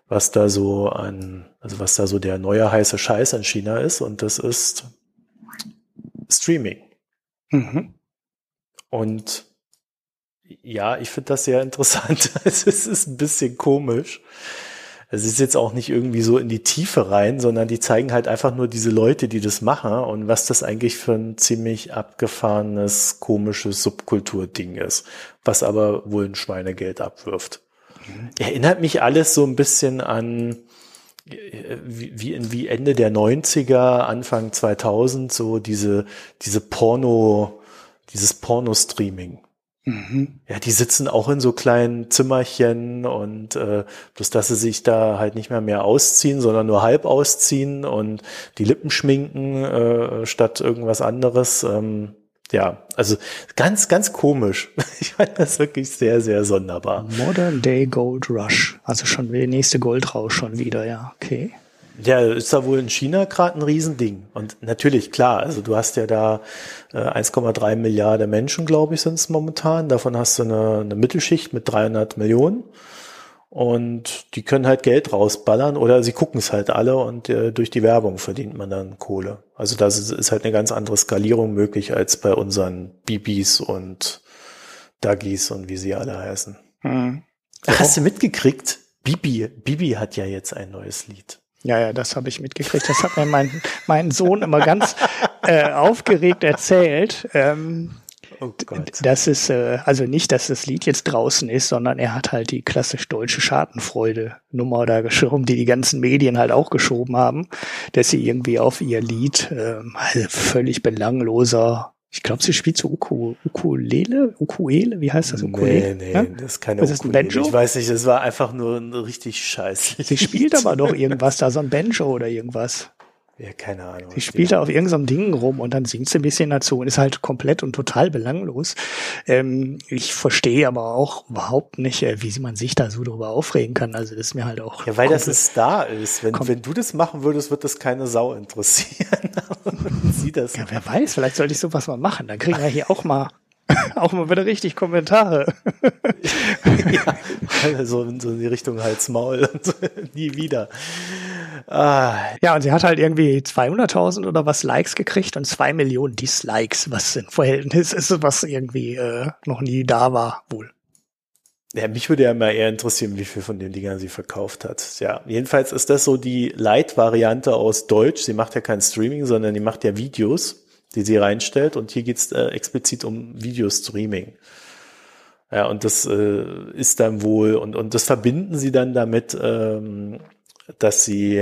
[SPEAKER 1] was da so an, also was da so der neue heiße Scheiß in China ist und das ist Streaming. Mhm. Und ja, ich finde das sehr interessant. es ist ein bisschen komisch. Es ist jetzt auch nicht irgendwie so in die Tiefe rein, sondern die zeigen halt einfach nur diese Leute, die das machen und was das eigentlich für ein ziemlich abgefahrenes, komisches Subkulturding ist, was aber wohl ein Schweinegeld abwirft. Mhm. Erinnert mich alles so ein bisschen an wie, wie Ende der 90er, Anfang 2000, so diese, diese Porno, dieses Porno-Streaming. Mhm. Ja, die sitzen auch in so kleinen Zimmerchen und äh, bloß, dass sie sich da halt nicht mehr mehr ausziehen, sondern nur halb ausziehen und die Lippen schminken äh, statt irgendwas anderes. Ähm, ja, also ganz, ganz komisch. Ich fand das wirklich sehr, sehr sonderbar.
[SPEAKER 2] Modern Day Gold Rush. Also schon der nächste Goldrausch schon wieder, ja, okay.
[SPEAKER 1] Ja, ist da wohl in China gerade ein Riesending. Und natürlich, klar, also du hast ja da äh, 1,3 Milliarden Menschen, glaube ich, sind es momentan. Davon hast du eine, eine Mittelschicht mit 300 Millionen. Und die können halt Geld rausballern oder sie gucken es halt alle und äh, durch die Werbung verdient man dann Kohle. Also das ist, halt eine ganz andere Skalierung möglich als bei unseren Bibis und Duggies und wie sie alle heißen. Hm. Hast du mitgekriegt? Bibi, Bibi hat ja jetzt ein neues Lied.
[SPEAKER 2] Ja, ja, das habe ich mitgekriegt. Das hat mir mein, mein Sohn immer ganz äh, aufgeregt erzählt. Ähm, Oh Gott. Das ist äh, also nicht, dass das Lied jetzt draußen ist, sondern er hat halt die klassisch deutsche Schadenfreude-Nummer da geschoben, die die ganzen Medien halt auch geschoben haben, dass sie irgendwie auf ihr Lied äh, also völlig belangloser ich glaube, sie spielt so Uku, Ukulele, Ukuele, wie heißt das?
[SPEAKER 1] Ukulele? Nee, nee, ja? das ist keine ist Ukulele. Banjo? Ich weiß nicht, das war einfach nur ein richtig scheiß
[SPEAKER 2] Sie spielt aber doch irgendwas da, so ein Banjo oder irgendwas.
[SPEAKER 1] Ja, keine Ahnung.
[SPEAKER 2] Sie spielt da auf irgendeinem Ding rum und dann singt sie ein bisschen dazu und ist halt komplett und total belanglos. Ähm, ich verstehe aber auch überhaupt nicht, äh, wie man sich da so drüber aufregen kann. Also das ist mir halt auch.
[SPEAKER 1] Ja, weil das ein Star ist. Wenn, wenn du das machen würdest, wird das keine Sau interessieren.
[SPEAKER 2] Sie das. Ja, wer weiß, vielleicht sollte ich sowas mal machen. Dann kriegen wir hier auch mal auch mal wieder richtig Kommentare.
[SPEAKER 1] ja, so, so in die Richtung Hals Maul und so, nie wieder.
[SPEAKER 2] Ah. Ja, und sie hat halt irgendwie 200.000 oder was Likes gekriegt und zwei Millionen Dislikes, was im Verhältnis ist, was irgendwie äh, noch nie da war, wohl.
[SPEAKER 1] Ja, mich würde ja mal eher interessieren, wie viel von den Dingern sie verkauft hat. Ja, jedenfalls ist das so die Light-Variante aus Deutsch. Sie macht ja kein Streaming, sondern die macht ja Videos die sie reinstellt. Und hier geht's äh, explizit um Videostreaming. Ja, und das äh, ist dann wohl, und, und das verbinden sie dann damit, ähm, dass sie,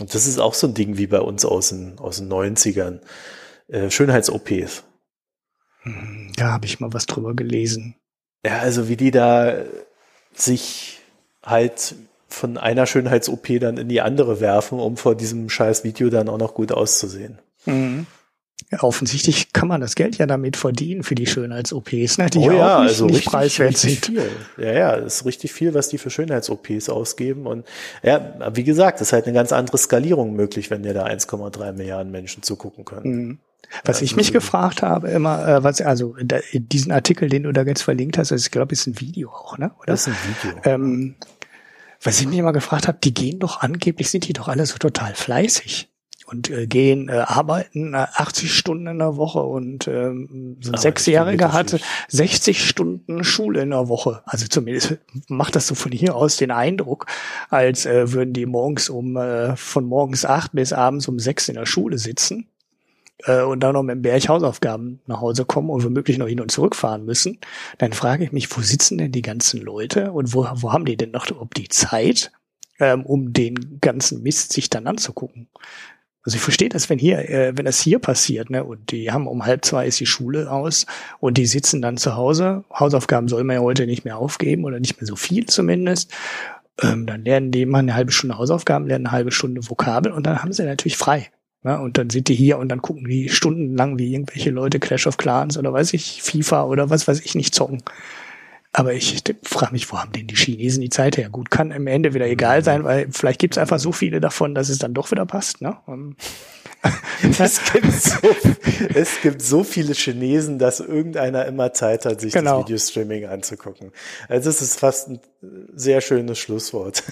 [SPEAKER 1] und das ist auch so ein Ding wie bei uns aus den, aus den 90ern, äh, Schönheits-OPs.
[SPEAKER 2] Hm, da habe ich mal was drüber gelesen.
[SPEAKER 1] Ja, also wie die da sich halt von einer Schönheits-OP dann in die andere werfen, um vor diesem scheiß Video dann auch noch gut auszusehen. Mhm.
[SPEAKER 2] Ja, offensichtlich kann man das Geld ja damit verdienen für die Schönheits-OPs, ne? die
[SPEAKER 1] oh
[SPEAKER 2] ja,
[SPEAKER 1] auch nicht, also nicht richtig, preiswert richtig sind. Viel. Ja, ja, ist richtig viel, was die für Schönheits-OPs ausgeben. Und ja, wie gesagt, ist halt eine ganz andere Skalierung möglich, wenn dir da 1,3 Milliarden Menschen zugucken können. Mhm.
[SPEAKER 2] Was also, ich mich gefragt habe, immer, äh, was, also da, diesen Artikel, den du da jetzt verlinkt hast, also ich glaube, ist ein Video auch, ne? Oder?
[SPEAKER 1] Das ist ein Video.
[SPEAKER 2] Ähm, was ich mich immer gefragt habe, die gehen doch angeblich, sind die doch alle so total fleißig und äh, gehen, äh, arbeiten äh, 80 Stunden in der Woche und ähm, so ein Sechsjähriger hatte 60 Stunden Schule in der Woche. Also zumindest macht das so von hier aus den Eindruck, als äh, würden die morgens um äh, von morgens acht bis abends um sechs in der Schule sitzen äh, und dann noch mit dem Berg Hausaufgaben nach Hause kommen und womöglich noch hin und zurück fahren müssen, dann frage ich mich, wo sitzen denn die ganzen Leute und wo, wo haben die denn noch ob die Zeit, ähm, um den ganzen Mist sich dann anzugucken? Also ich verstehe das, wenn hier, äh, wenn das hier passiert, ne, und die haben um halb zwei ist die Schule aus und die sitzen dann zu Hause. Hausaufgaben soll man ja heute nicht mehr aufgeben oder nicht mehr so viel zumindest. Ähm, dann lernen die mal eine halbe Stunde Hausaufgaben, lernen eine halbe Stunde Vokabel und dann haben sie natürlich frei. Ne? Und dann sind die hier und dann gucken die stundenlang, wie irgendwelche Leute Clash of Clans oder weiß ich, FIFA oder was weiß ich nicht zocken. Aber ich frage mich, wo haben denn die Chinesen die Zeit her? Gut, kann im Ende wieder egal sein, weil vielleicht gibt es einfach so viele davon, dass es dann doch wieder passt. Ne?
[SPEAKER 1] es, gibt so, es gibt so viele Chinesen, dass irgendeiner immer Zeit hat, sich genau. das Videostreaming anzugucken. Also es ist fast ein sehr schönes Schlusswort.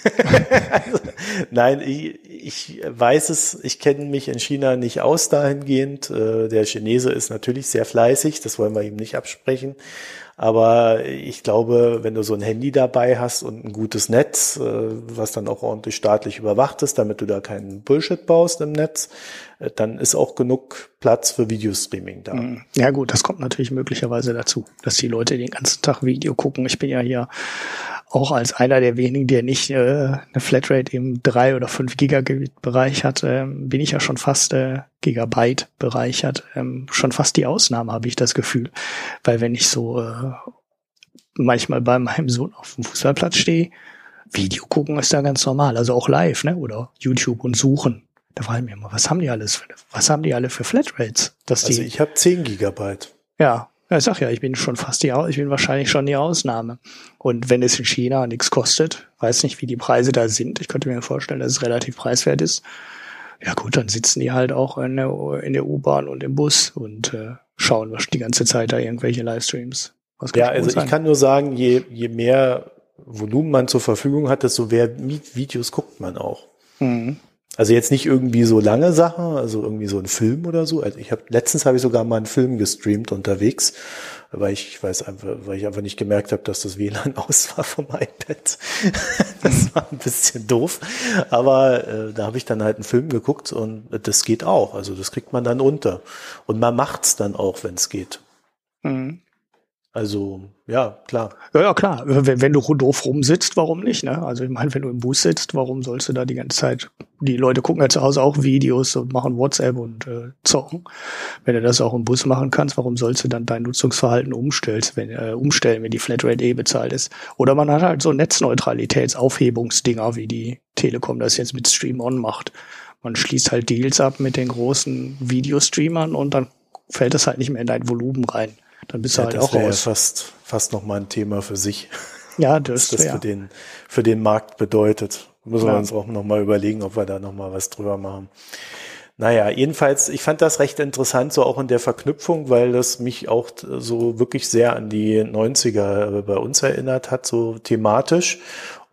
[SPEAKER 1] also, nein, ich, ich weiß es, ich kenne mich in China nicht aus dahingehend. Äh, der Chinese ist natürlich sehr fleißig, das wollen wir ihm nicht absprechen. Aber ich glaube, wenn du so ein Handy dabei hast und ein gutes Netz, äh, was dann auch ordentlich staatlich überwacht ist, damit du da keinen Bullshit baust im Netz, dann ist auch genug Platz für Videostreaming da. Mhm.
[SPEAKER 2] Ja gut, das kommt natürlich möglicherweise dazu, dass die Leute den ganzen Tag Video gucken. Ich bin ja hier auch als einer der wenigen, der nicht äh, eine Flatrate im drei oder fünf Gigabit Bereich hat, äh, bin ich ja schon fast äh, Gigabyte Bereich hat, ähm, schon fast die Ausnahme, habe ich das Gefühl. Weil wenn ich so äh, manchmal bei meinem Sohn auf dem Fußballplatz stehe, Video gucken ist da ganz normal, also auch live, ne? Oder YouTube und suchen. Da frage ich mich immer, was haben die alles für, was haben die alle für Flatrates?
[SPEAKER 1] Dass
[SPEAKER 2] also
[SPEAKER 1] die,
[SPEAKER 2] ich
[SPEAKER 1] habe 10 Gigabyte.
[SPEAKER 2] Ja, Ja, ich sag ja, ich bin schon fast die, ich bin wahrscheinlich schon die Ausnahme. Und wenn es in China nichts kostet, weiß nicht, wie die Preise da sind. Ich könnte mir vorstellen, dass es relativ preiswert ist. Ja gut, dann sitzen die halt auch in der, in der U-Bahn und im Bus und äh, schauen was die ganze Zeit da irgendwelche Livestreams.
[SPEAKER 1] Ja, also sein? ich kann nur sagen, je, je mehr Volumen man zur Verfügung hat, desto mehr Videos guckt man auch. Mhm. Also jetzt nicht irgendwie so lange Sachen, also irgendwie so ein Film oder so. Also ich habe letztens habe ich sogar mal einen Film gestreamt unterwegs, weil ich, weiß einfach, weil ich einfach nicht gemerkt habe, dass das WLAN aus war vom iPad. das war ein bisschen doof, aber äh, da habe ich dann halt einen Film geguckt und das geht auch. Also das kriegt man dann unter und man macht's dann auch, wenn es geht. Mhm. Also, ja, klar.
[SPEAKER 2] Ja, ja, klar. Wenn, wenn du doof rumsitzt, warum nicht? Ne? Also ich meine, wenn du im Bus sitzt, warum sollst du da die ganze Zeit, die Leute gucken ja zu Hause auch Videos und machen WhatsApp und äh, zocken. Wenn du das auch im Bus machen kannst, warum sollst du dann dein Nutzungsverhalten umstellst, wenn, äh, umstellen, wenn die Flatrate eh bezahlt ist? Oder man hat halt so Netzneutralitätsaufhebungsdinger, wie die Telekom das jetzt mit Stream On macht. Man schließt halt Deals ab mit den großen Videostreamern und dann fällt es halt nicht mehr in dein Volumen rein. Dann bist du halt auch raus.
[SPEAKER 1] Ja fast, fast noch mal ein Thema für sich.
[SPEAKER 2] Ja, das,
[SPEAKER 1] was das für den, für den Markt bedeutet. Müssen ja. wir uns auch noch mal überlegen, ob wir da noch mal was drüber machen. Naja, jedenfalls, ich fand das recht interessant, so auch in der Verknüpfung, weil das mich auch so wirklich sehr an die 90er bei uns erinnert hat, so thematisch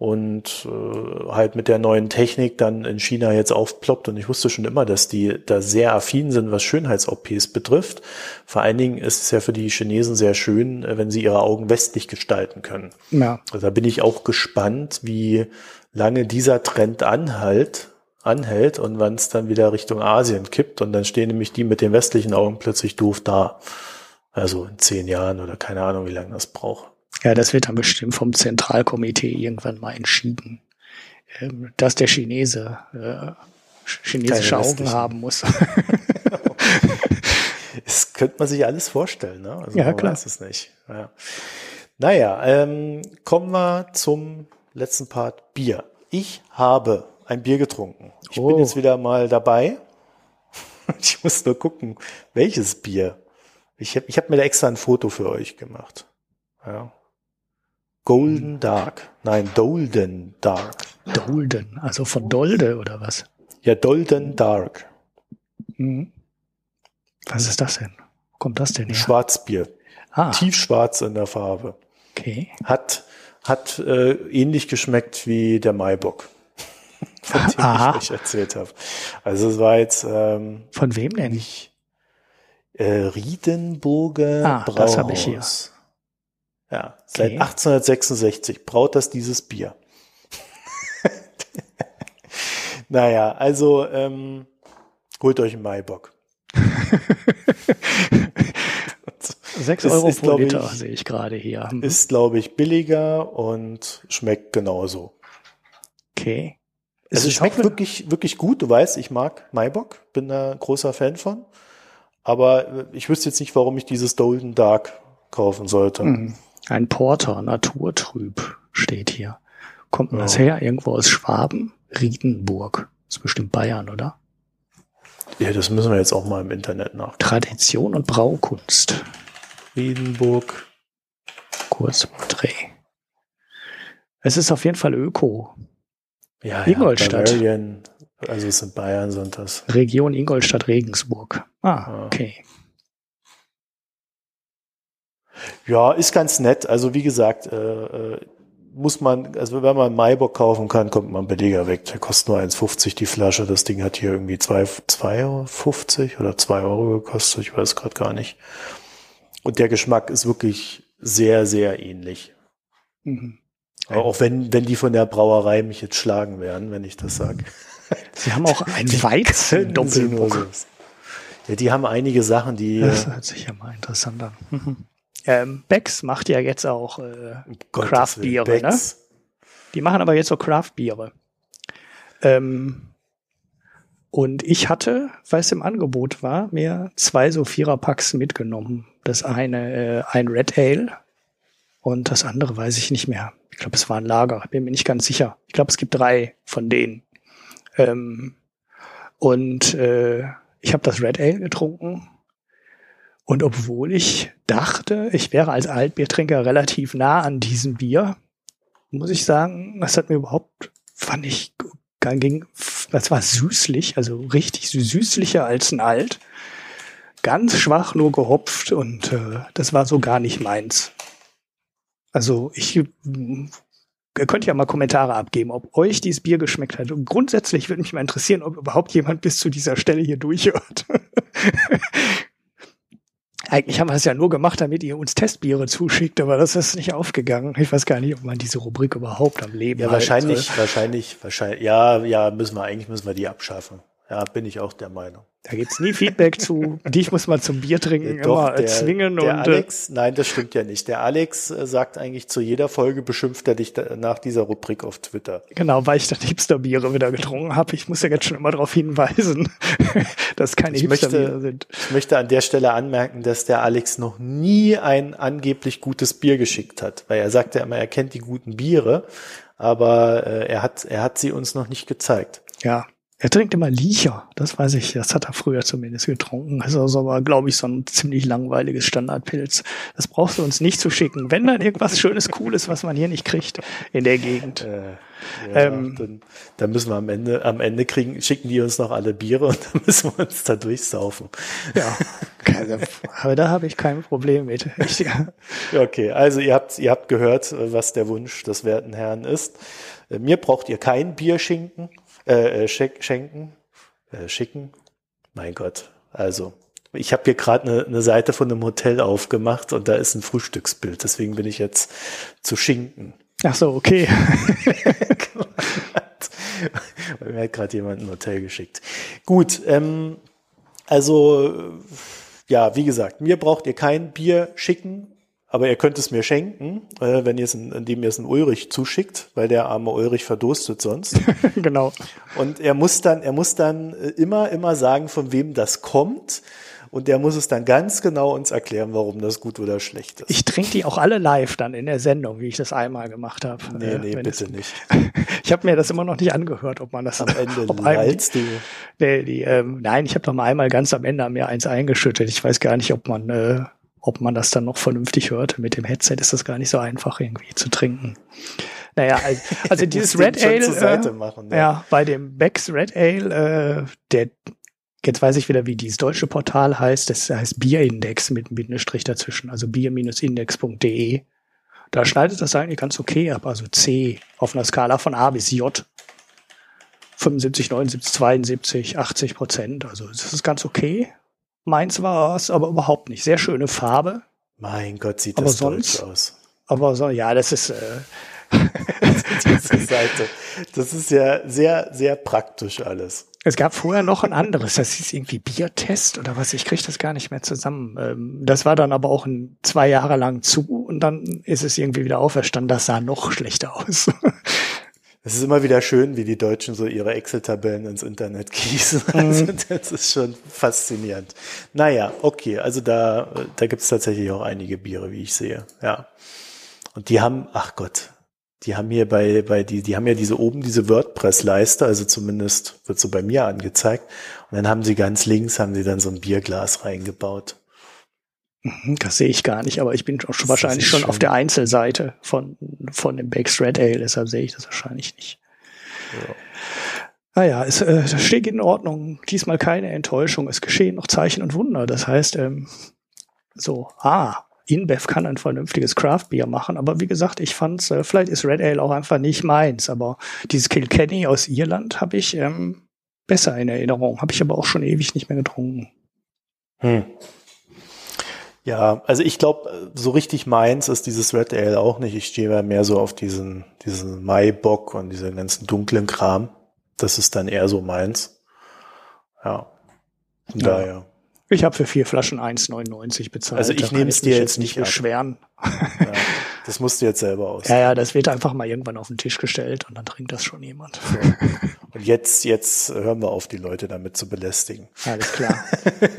[SPEAKER 1] und äh, halt mit der neuen Technik dann in China jetzt aufploppt. Und ich wusste schon immer, dass die da sehr affin sind, was Schönheits-OPs betrifft. Vor allen Dingen ist es ja für die Chinesen sehr schön, äh, wenn sie ihre Augen westlich gestalten können. Ja. Also da bin ich auch gespannt, wie lange dieser Trend anhält, anhält und wann es dann wieder Richtung Asien kippt. Und dann stehen nämlich die mit den westlichen Augen plötzlich doof da. Also in zehn Jahren oder keine Ahnung, wie lange das braucht.
[SPEAKER 2] Ja, das wird dann bestimmt vom Zentralkomitee irgendwann mal entschieden, ähm, dass der Chinese äh, chinesische Augen haben muss.
[SPEAKER 1] das könnte man sich alles vorstellen, ne?
[SPEAKER 2] Also ja, klar.
[SPEAKER 1] weiß es nicht. Ja. Naja, ähm, kommen wir zum letzten Part Bier. Ich habe ein Bier getrunken. Ich oh. bin jetzt wieder mal dabei. Ich muss nur gucken, welches Bier. Ich habe ich hab mir da extra ein Foto für euch gemacht. Ja. Golden Dark. Nein, Dolden Dark.
[SPEAKER 2] Dolden, also von Dolde oder was?
[SPEAKER 1] Ja, Dolden Dark.
[SPEAKER 2] Mhm. Was ist das denn? Wo kommt das denn her?
[SPEAKER 1] Schwarzbier. Ah. Tiefschwarz in der Farbe.
[SPEAKER 2] Okay.
[SPEAKER 1] Hat, hat äh, ähnlich geschmeckt wie der Maibock, von dem Aha. ich euch erzählt habe. Also es war jetzt ähm,
[SPEAKER 2] Von wem denn?
[SPEAKER 1] Ich, äh, Riedenburger ah, Brauhaus. Das habe ich hier. Ja, seit 1866 braut das dieses Bier. naja, also ähm, holt euch einen Maibock.
[SPEAKER 2] Sechs Euro ist, pro Liter sehe ich gerade hier.
[SPEAKER 1] Mhm. Ist, glaube ich, billiger und schmeckt genauso.
[SPEAKER 2] Okay.
[SPEAKER 1] Also es schmeckt wirklich, wirklich gut. Du weißt, ich mag Maibock, bin da großer Fan von. Aber äh, ich wüsste jetzt nicht, warum ich dieses Golden Dark kaufen sollte. Mhm.
[SPEAKER 2] Ein Porter, naturtrüb, steht hier. Kommt denn ja. das her? Irgendwo aus Schwaben? Riedenburg. Das ist bestimmt Bayern, oder?
[SPEAKER 1] Ja, das müssen wir jetzt auch mal im Internet nach.
[SPEAKER 2] Tradition und Braukunst.
[SPEAKER 1] Riedenburg.
[SPEAKER 2] Kurzporträt. Es ist auf jeden Fall Öko.
[SPEAKER 1] Ja, Ingolstadt. Ja, also es sind Bayern, sind das.
[SPEAKER 2] Region Ingolstadt-Regensburg. Ah, okay.
[SPEAKER 1] Ja, ist ganz nett. Also wie gesagt, äh, äh, muss man, also wenn man Maibock kaufen kann, kommt man billiger weg. Der kostet nur 1,50 die Flasche. Das Ding hat hier irgendwie 2,50 Euro oder 2 Euro gekostet. Ich weiß gerade gar nicht. Und der Geschmack ist wirklich sehr, sehr ähnlich. Mhm. Auch wenn, wenn die von der Brauerei mich jetzt schlagen werden, wenn ich das sage.
[SPEAKER 2] Sie haben auch ein Weizen-Doppelbock.
[SPEAKER 1] Ja, die haben einige Sachen, die.
[SPEAKER 2] Das hört sich ja mal interessant an. Mhm. Ähm, Becks macht ja jetzt auch äh, Craft-Biere, ne? Die machen aber jetzt so Craft-Biere. Ähm, und ich hatte, weil es im Angebot war, mir zwei so Vierer-Packs mitgenommen. Das eine äh, ein Red Ale und das andere weiß ich nicht mehr. Ich glaube, es war ein Lager, bin mir nicht ganz sicher. Ich glaube, es gibt drei von denen. Ähm, und äh, ich habe das Red Ale getrunken. Und obwohl ich dachte, ich wäre als Altbiertrinker relativ nah an diesem Bier. Muss ich sagen, das hat mir überhaupt, fand ich, ging, das war süßlich, also richtig süßlicher als ein Alt. Ganz schwach nur gehopft und äh, das war so gar nicht meins. Also ich Ihr könnt ja mal Kommentare abgeben, ob euch dieses Bier geschmeckt hat. Und grundsätzlich würde mich mal interessieren, ob überhaupt jemand bis zu dieser Stelle hier durchhört. Eigentlich haben wir es ja nur gemacht, damit ihr uns Testbiere zuschickt, aber das ist nicht aufgegangen. Ich weiß gar nicht, ob man diese Rubrik überhaupt am Leben
[SPEAKER 1] Ja, wahrscheinlich, wahrscheinlich, wahrscheinlich. Ja, ja, müssen wir, eigentlich müssen wir die abschaffen. Ja, bin ich auch der Meinung.
[SPEAKER 2] Da gibt's nie Feedback zu. Dich muss man zum Bier trinken
[SPEAKER 1] Doch,
[SPEAKER 2] immer
[SPEAKER 1] der,
[SPEAKER 2] zwingen.
[SPEAKER 1] Der
[SPEAKER 2] und, äh,
[SPEAKER 1] Alex, nein, das stimmt ja nicht. Der Alex äh, sagt eigentlich zu jeder Folge, beschimpft er dich nach dieser Rubrik auf Twitter.
[SPEAKER 2] Genau, weil ich dann Hipsterbiere wieder getrunken habe. Ich muss ja jetzt schon immer darauf hinweisen, dass keine
[SPEAKER 1] Ich
[SPEAKER 2] Hipsterbiere
[SPEAKER 1] möchte,
[SPEAKER 2] sind.
[SPEAKER 1] ich möchte an der Stelle anmerken, dass der Alex noch nie ein angeblich gutes Bier geschickt hat, weil er sagt ja immer, er kennt die guten Biere, aber äh, er hat er hat sie uns noch nicht gezeigt.
[SPEAKER 2] Ja. Er trinkt immer Liecher, das weiß ich, das hat er früher zumindest getrunken. Das ist also aber, glaube ich, so ein ziemlich langweiliges Standardpilz. Das brauchst du uns nicht zu schicken. Wenn dann irgendwas Schönes, Cooles, was man hier nicht kriegt in der Gegend.
[SPEAKER 1] Äh, ja,
[SPEAKER 2] Ähm.
[SPEAKER 1] dann, dann müssen wir am Ende am Ende kriegen schicken die uns noch alle Biere und dann müssen wir uns da durchsaufen.
[SPEAKER 2] Ja, keine- aber da habe ich kein Problem mit. Ich,
[SPEAKER 1] Okay, also ihr habt, ihr habt gehört, was der Wunsch des werten Herrn ist. Äh, Mir braucht ihr kein Bier schinken, äh, äh, schenken, äh, schicken. Mein Gott, also ich habe hier gerade eine, eine Seite von einem Hotel aufgemacht und da ist ein Frühstücksbild, deswegen bin ich jetzt zu schinken.
[SPEAKER 2] ach so, okay.
[SPEAKER 1] Mir hat gerade jemand ein Hotel geschickt. Gut, ähm, also ja, wie gesagt, mir braucht ihr kein Bier schicken, aber ihr könnt es mir schenken, äh, wenn ihr es, in, indem ihr es in Ulrich zuschickt, weil der arme Ulrich verdurstet sonst.
[SPEAKER 2] genau.
[SPEAKER 1] Und er muss dann, er muss dann äh, immer, immer sagen, von wem das kommt. Und der muss es dann ganz genau uns erklären, warum das gut oder schlecht ist.
[SPEAKER 2] Ich trinke die auch alle live dann in der Sendung, wie ich das einmal gemacht habe.
[SPEAKER 1] nee,
[SPEAKER 2] Äh,
[SPEAKER 1] nee,
[SPEAKER 2] wenn
[SPEAKER 1] bitte
[SPEAKER 2] es-
[SPEAKER 1] nicht.
[SPEAKER 2] Ich habe mir das immer noch nicht angehört, ob man das
[SPEAKER 1] Am Ende
[SPEAKER 2] ob einem
[SPEAKER 1] du.
[SPEAKER 2] Nee, die, ähm, nein, ich habe doch mal einmal ganz am Ende mir eins eingeschüttet. Ich weiß gar nicht, ob man, äh, ob man das dann noch vernünftig hörte. Mit dem Headset ist das gar nicht so einfach irgendwie zu trinken. Naja, also, also dieses Red Ale, äh,
[SPEAKER 1] machen,
[SPEAKER 2] ja.
[SPEAKER 1] ja.
[SPEAKER 2] bei dem Becks Red Ale, äh, der Jetzt weiß ich wieder, wie dieses deutsche Portal heißt. Das heißt Bierindex mit einem Bindestrich dazwischen, also bier-index.de. Da schneidet das eigentlich ganz okay ab, also C auf einer Skala von A bis J. 75, 79, 72, 80 Prozent. Also das ist ganz okay. Meins war es aber überhaupt nicht. Sehr schöne Farbe.
[SPEAKER 1] Mein Gott, sieht
[SPEAKER 2] Aber
[SPEAKER 1] das
[SPEAKER 2] sonst-
[SPEAKER 1] aus.
[SPEAKER 2] Aber so, ja, das ist, äh,
[SPEAKER 1] Diese Seite. Das ist ja sehr, sehr praktisch alles.
[SPEAKER 2] es gab vorher noch ein anderes, das hieß irgendwie Biertest oder was, ich kriege das gar nicht mehr zusammen. Ähm, das war dann aber auch ein, zwei Jahre lang zu und dann ist es irgendwie wieder auferstanden, das sah noch schlechter aus.
[SPEAKER 1] Es ist immer wieder schön, wie die Deutschen so ihre Excel-Tabellen ins Internet gießen. Also das ist schon faszinierend. Naja, okay, also da, da gibt es tatsächlich auch einige Biere, wie ich sehe. Ja. Und die haben, ach Gott, die haben hier bei, bei die, die haben ja diese oben diese WordPress-Leiste, also zumindest wird so bei mir angezeigt. Und dann haben sie ganz links, haben sie dann so ein Bierglas reingebaut.
[SPEAKER 2] Mhm, Das sehe ich gar nicht, aber ich bin auch schon wahrscheinlich schon
[SPEAKER 1] schön.
[SPEAKER 2] auf der Einzelseite von, von dem Bakes Red Ale, deshalb sehe ich das wahrscheinlich nicht.
[SPEAKER 1] Ja.
[SPEAKER 2] Naja, es äh, steht in Ordnung. Diesmal keine Enttäuschung. Es geschehen noch Zeichen und Wunder. Das heißt, ähm, so, ah, InBev kann ein vernünftiges Craft-Bier machen. Aber wie gesagt, ich fand's, äh, vielleicht ist Red Ale auch einfach nicht meins. Aber dieses Kilkenny aus Irland habe ich ähm, besser in Erinnerung. Habe ich aber auch schon ewig nicht mehr getrunken.
[SPEAKER 1] Hm. Ja, also ich glaube, so richtig meins ist dieses Red Ale auch nicht. Ich stehe mehr so auf diesen, diesen Maibock und diesen ganzen dunklen Kram. Das ist dann eher so meins. Ja. Von
[SPEAKER 2] Ja.
[SPEAKER 1] daher.
[SPEAKER 2] Ich habe für vier Flaschen 1,99 bezahlt.
[SPEAKER 1] Also ich
[SPEAKER 2] kann
[SPEAKER 1] nehm's dir jetzt nicht
[SPEAKER 2] beschweren.
[SPEAKER 1] Ja, das musst du jetzt selber aus.
[SPEAKER 2] Ja, ja, das wird einfach mal irgendwann auf den Tisch gestellt und dann trinkt das schon jemand.
[SPEAKER 1] Und jetzt, jetzt hören wir auf, die Leute damit zu belästigen.
[SPEAKER 2] Alles klar.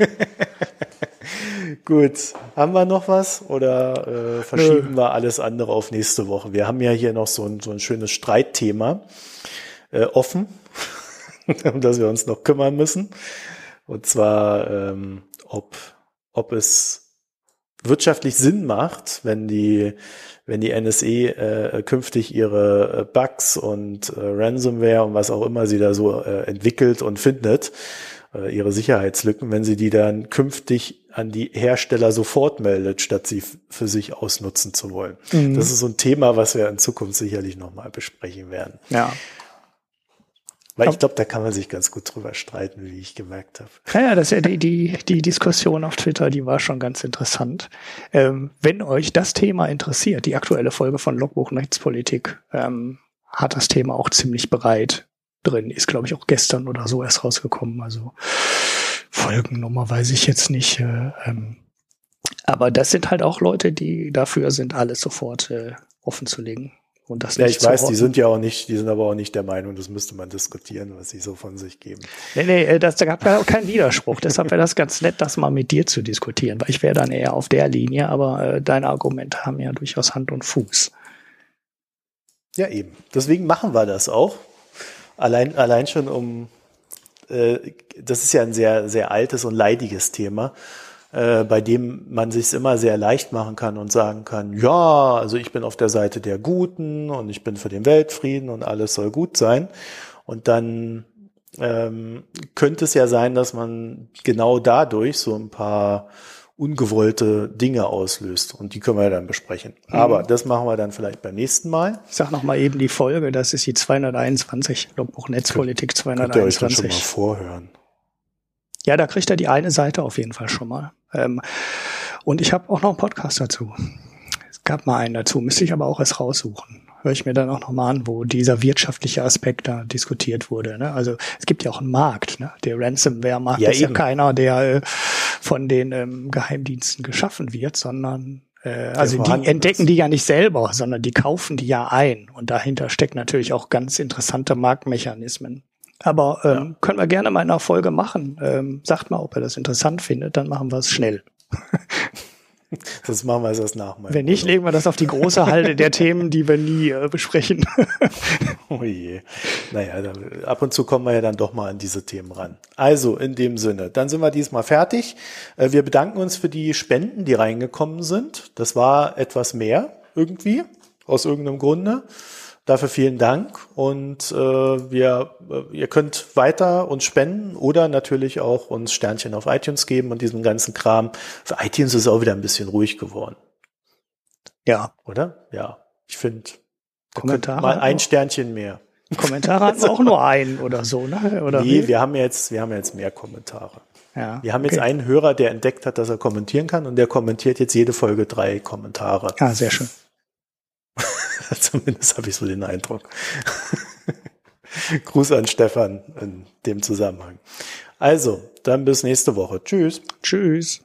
[SPEAKER 1] Gut, haben wir noch was oder äh, verschieben wir alles andere auf nächste Woche? Wir haben ja hier noch so ein, so ein schönes Streitthema äh, offen, um das wir uns noch kümmern müssen. Und zwar, ähm, ob, ob es wirtschaftlich Sinn macht, wenn die wenn die NSE äh, künftig ihre äh, Bugs und äh, Ransomware und was auch immer sie da so äh, entwickelt und findet, ihre Sicherheitslücken, wenn sie die dann künftig an die Hersteller sofort meldet, statt sie für sich ausnutzen zu wollen. Mhm. Das ist so ein Thema, was wir in Zukunft sicherlich nochmal besprechen werden.
[SPEAKER 2] Ja.
[SPEAKER 1] Weil ich glaube, da kann man sich ganz gut drüber streiten, wie ich gemerkt habe.
[SPEAKER 2] Ja, das ist ja die, die, die Diskussion auf Twitter, die war schon ganz interessant. Ähm, wenn euch das Thema interessiert, die aktuelle Folge von Logbuch Rechtspolitik ähm, hat das Thema auch ziemlich bereit drin. Ist, glaube ich, auch gestern oder so erst rausgekommen. Also Folgennummer weiß ich jetzt nicht. Äh, ähm, aber das sind halt auch Leute, die dafür sind, alles sofort äh, offen zu legen. Und das
[SPEAKER 1] ja, ich weiß, die sind ja auch nicht, die sind aber auch nicht der Meinung, das müsste man diskutieren, was sie so von sich geben.
[SPEAKER 2] Nee, nee, äh, das, da gab ja auch keinen Widerspruch. Deshalb wäre das ganz nett, das mal mit dir zu diskutieren, weil ich wäre dann eher auf der Linie, aber äh, deine Argumente haben ja durchaus Hand und Fuß.
[SPEAKER 1] Ja, eben. Deswegen machen wir das auch. Allein, allein schon um, äh, das ist ja ein sehr, sehr altes und leidiges Thema, äh, bei dem man sich immer sehr leicht machen kann und sagen kann, ja, also ich bin auf der Seite der Guten und ich bin für den Weltfrieden und alles soll gut sein. Und dann ähm, könnte es ja sein, dass man genau dadurch so ein paar ungewollte Dinge auslöst. Und die können wir dann besprechen. Mhm. Aber das machen wir dann vielleicht beim nächsten Mal.
[SPEAKER 2] Ich sag noch mal eben die Folge, das ist die 221, Logbuch Netzpolitik 221. Könnt ihr euch
[SPEAKER 1] schon mal vorhören.
[SPEAKER 2] Ja, da kriegt er die eine Seite auf jeden Fall schon mal. Ähm, und ich habe auch noch einen Podcast dazu. Es gab mal einen dazu, müsste ich aber auch erst raussuchen höre ich mir dann auch nochmal an, wo dieser wirtschaftliche Aspekt da diskutiert wurde. Ne? Also es gibt ja auch einen Markt. Ne? Der Ransomware-Markt ja, ist eben. ja keiner, der äh, von den ähm, Geheimdiensten geschaffen wird, sondern äh, also die entdecken die ja nicht selber, sondern die kaufen die ja ein. Und dahinter stecken natürlich auch ganz interessante Marktmechanismen. Aber ähm, ja. können wir gerne mal in einer Folge machen. Ähm, sagt mal, ob ihr das interessant findet, dann machen wir es schnell.
[SPEAKER 1] Das machen wir erst nach.
[SPEAKER 2] Wenn nicht, legen wir das auf die große Halde der Themen, die wir nie äh, besprechen.
[SPEAKER 1] oh je. Naja, da, ab und zu kommen wir ja dann doch mal an diese Themen ran. Also, in dem Sinne, dann sind wir diesmal fertig. Äh, wir bedanken uns für die Spenden, die reingekommen sind. Das war etwas mehr irgendwie, aus irgendeinem Grunde. Dafür vielen Dank und äh, wir, äh, ihr könnt weiter uns spenden oder natürlich auch uns Sternchen auf iTunes geben und diesen ganzen Kram. Für iTunes ist es auch wieder ein bisschen ruhig geworden.
[SPEAKER 2] Ja.
[SPEAKER 1] Oder? Ja. Ich finde,
[SPEAKER 2] Kommentare
[SPEAKER 1] mal ein Sternchen mehr.
[SPEAKER 2] Kommentare hatten wir auch nur einen oder so, ne? Oder
[SPEAKER 1] nee, wie? wir haben jetzt, wir haben jetzt mehr Kommentare.
[SPEAKER 2] Ja,
[SPEAKER 1] wir haben jetzt okay. einen Hörer, der entdeckt hat, dass er kommentieren kann und der kommentiert jetzt jede Folge drei Kommentare.
[SPEAKER 2] Ah, sehr schön.
[SPEAKER 1] Zumindest habe ich so den Eindruck. Gruß an Stefan in dem Zusammenhang. Also, dann bis nächste Woche. Tschüss.
[SPEAKER 2] Tschüss.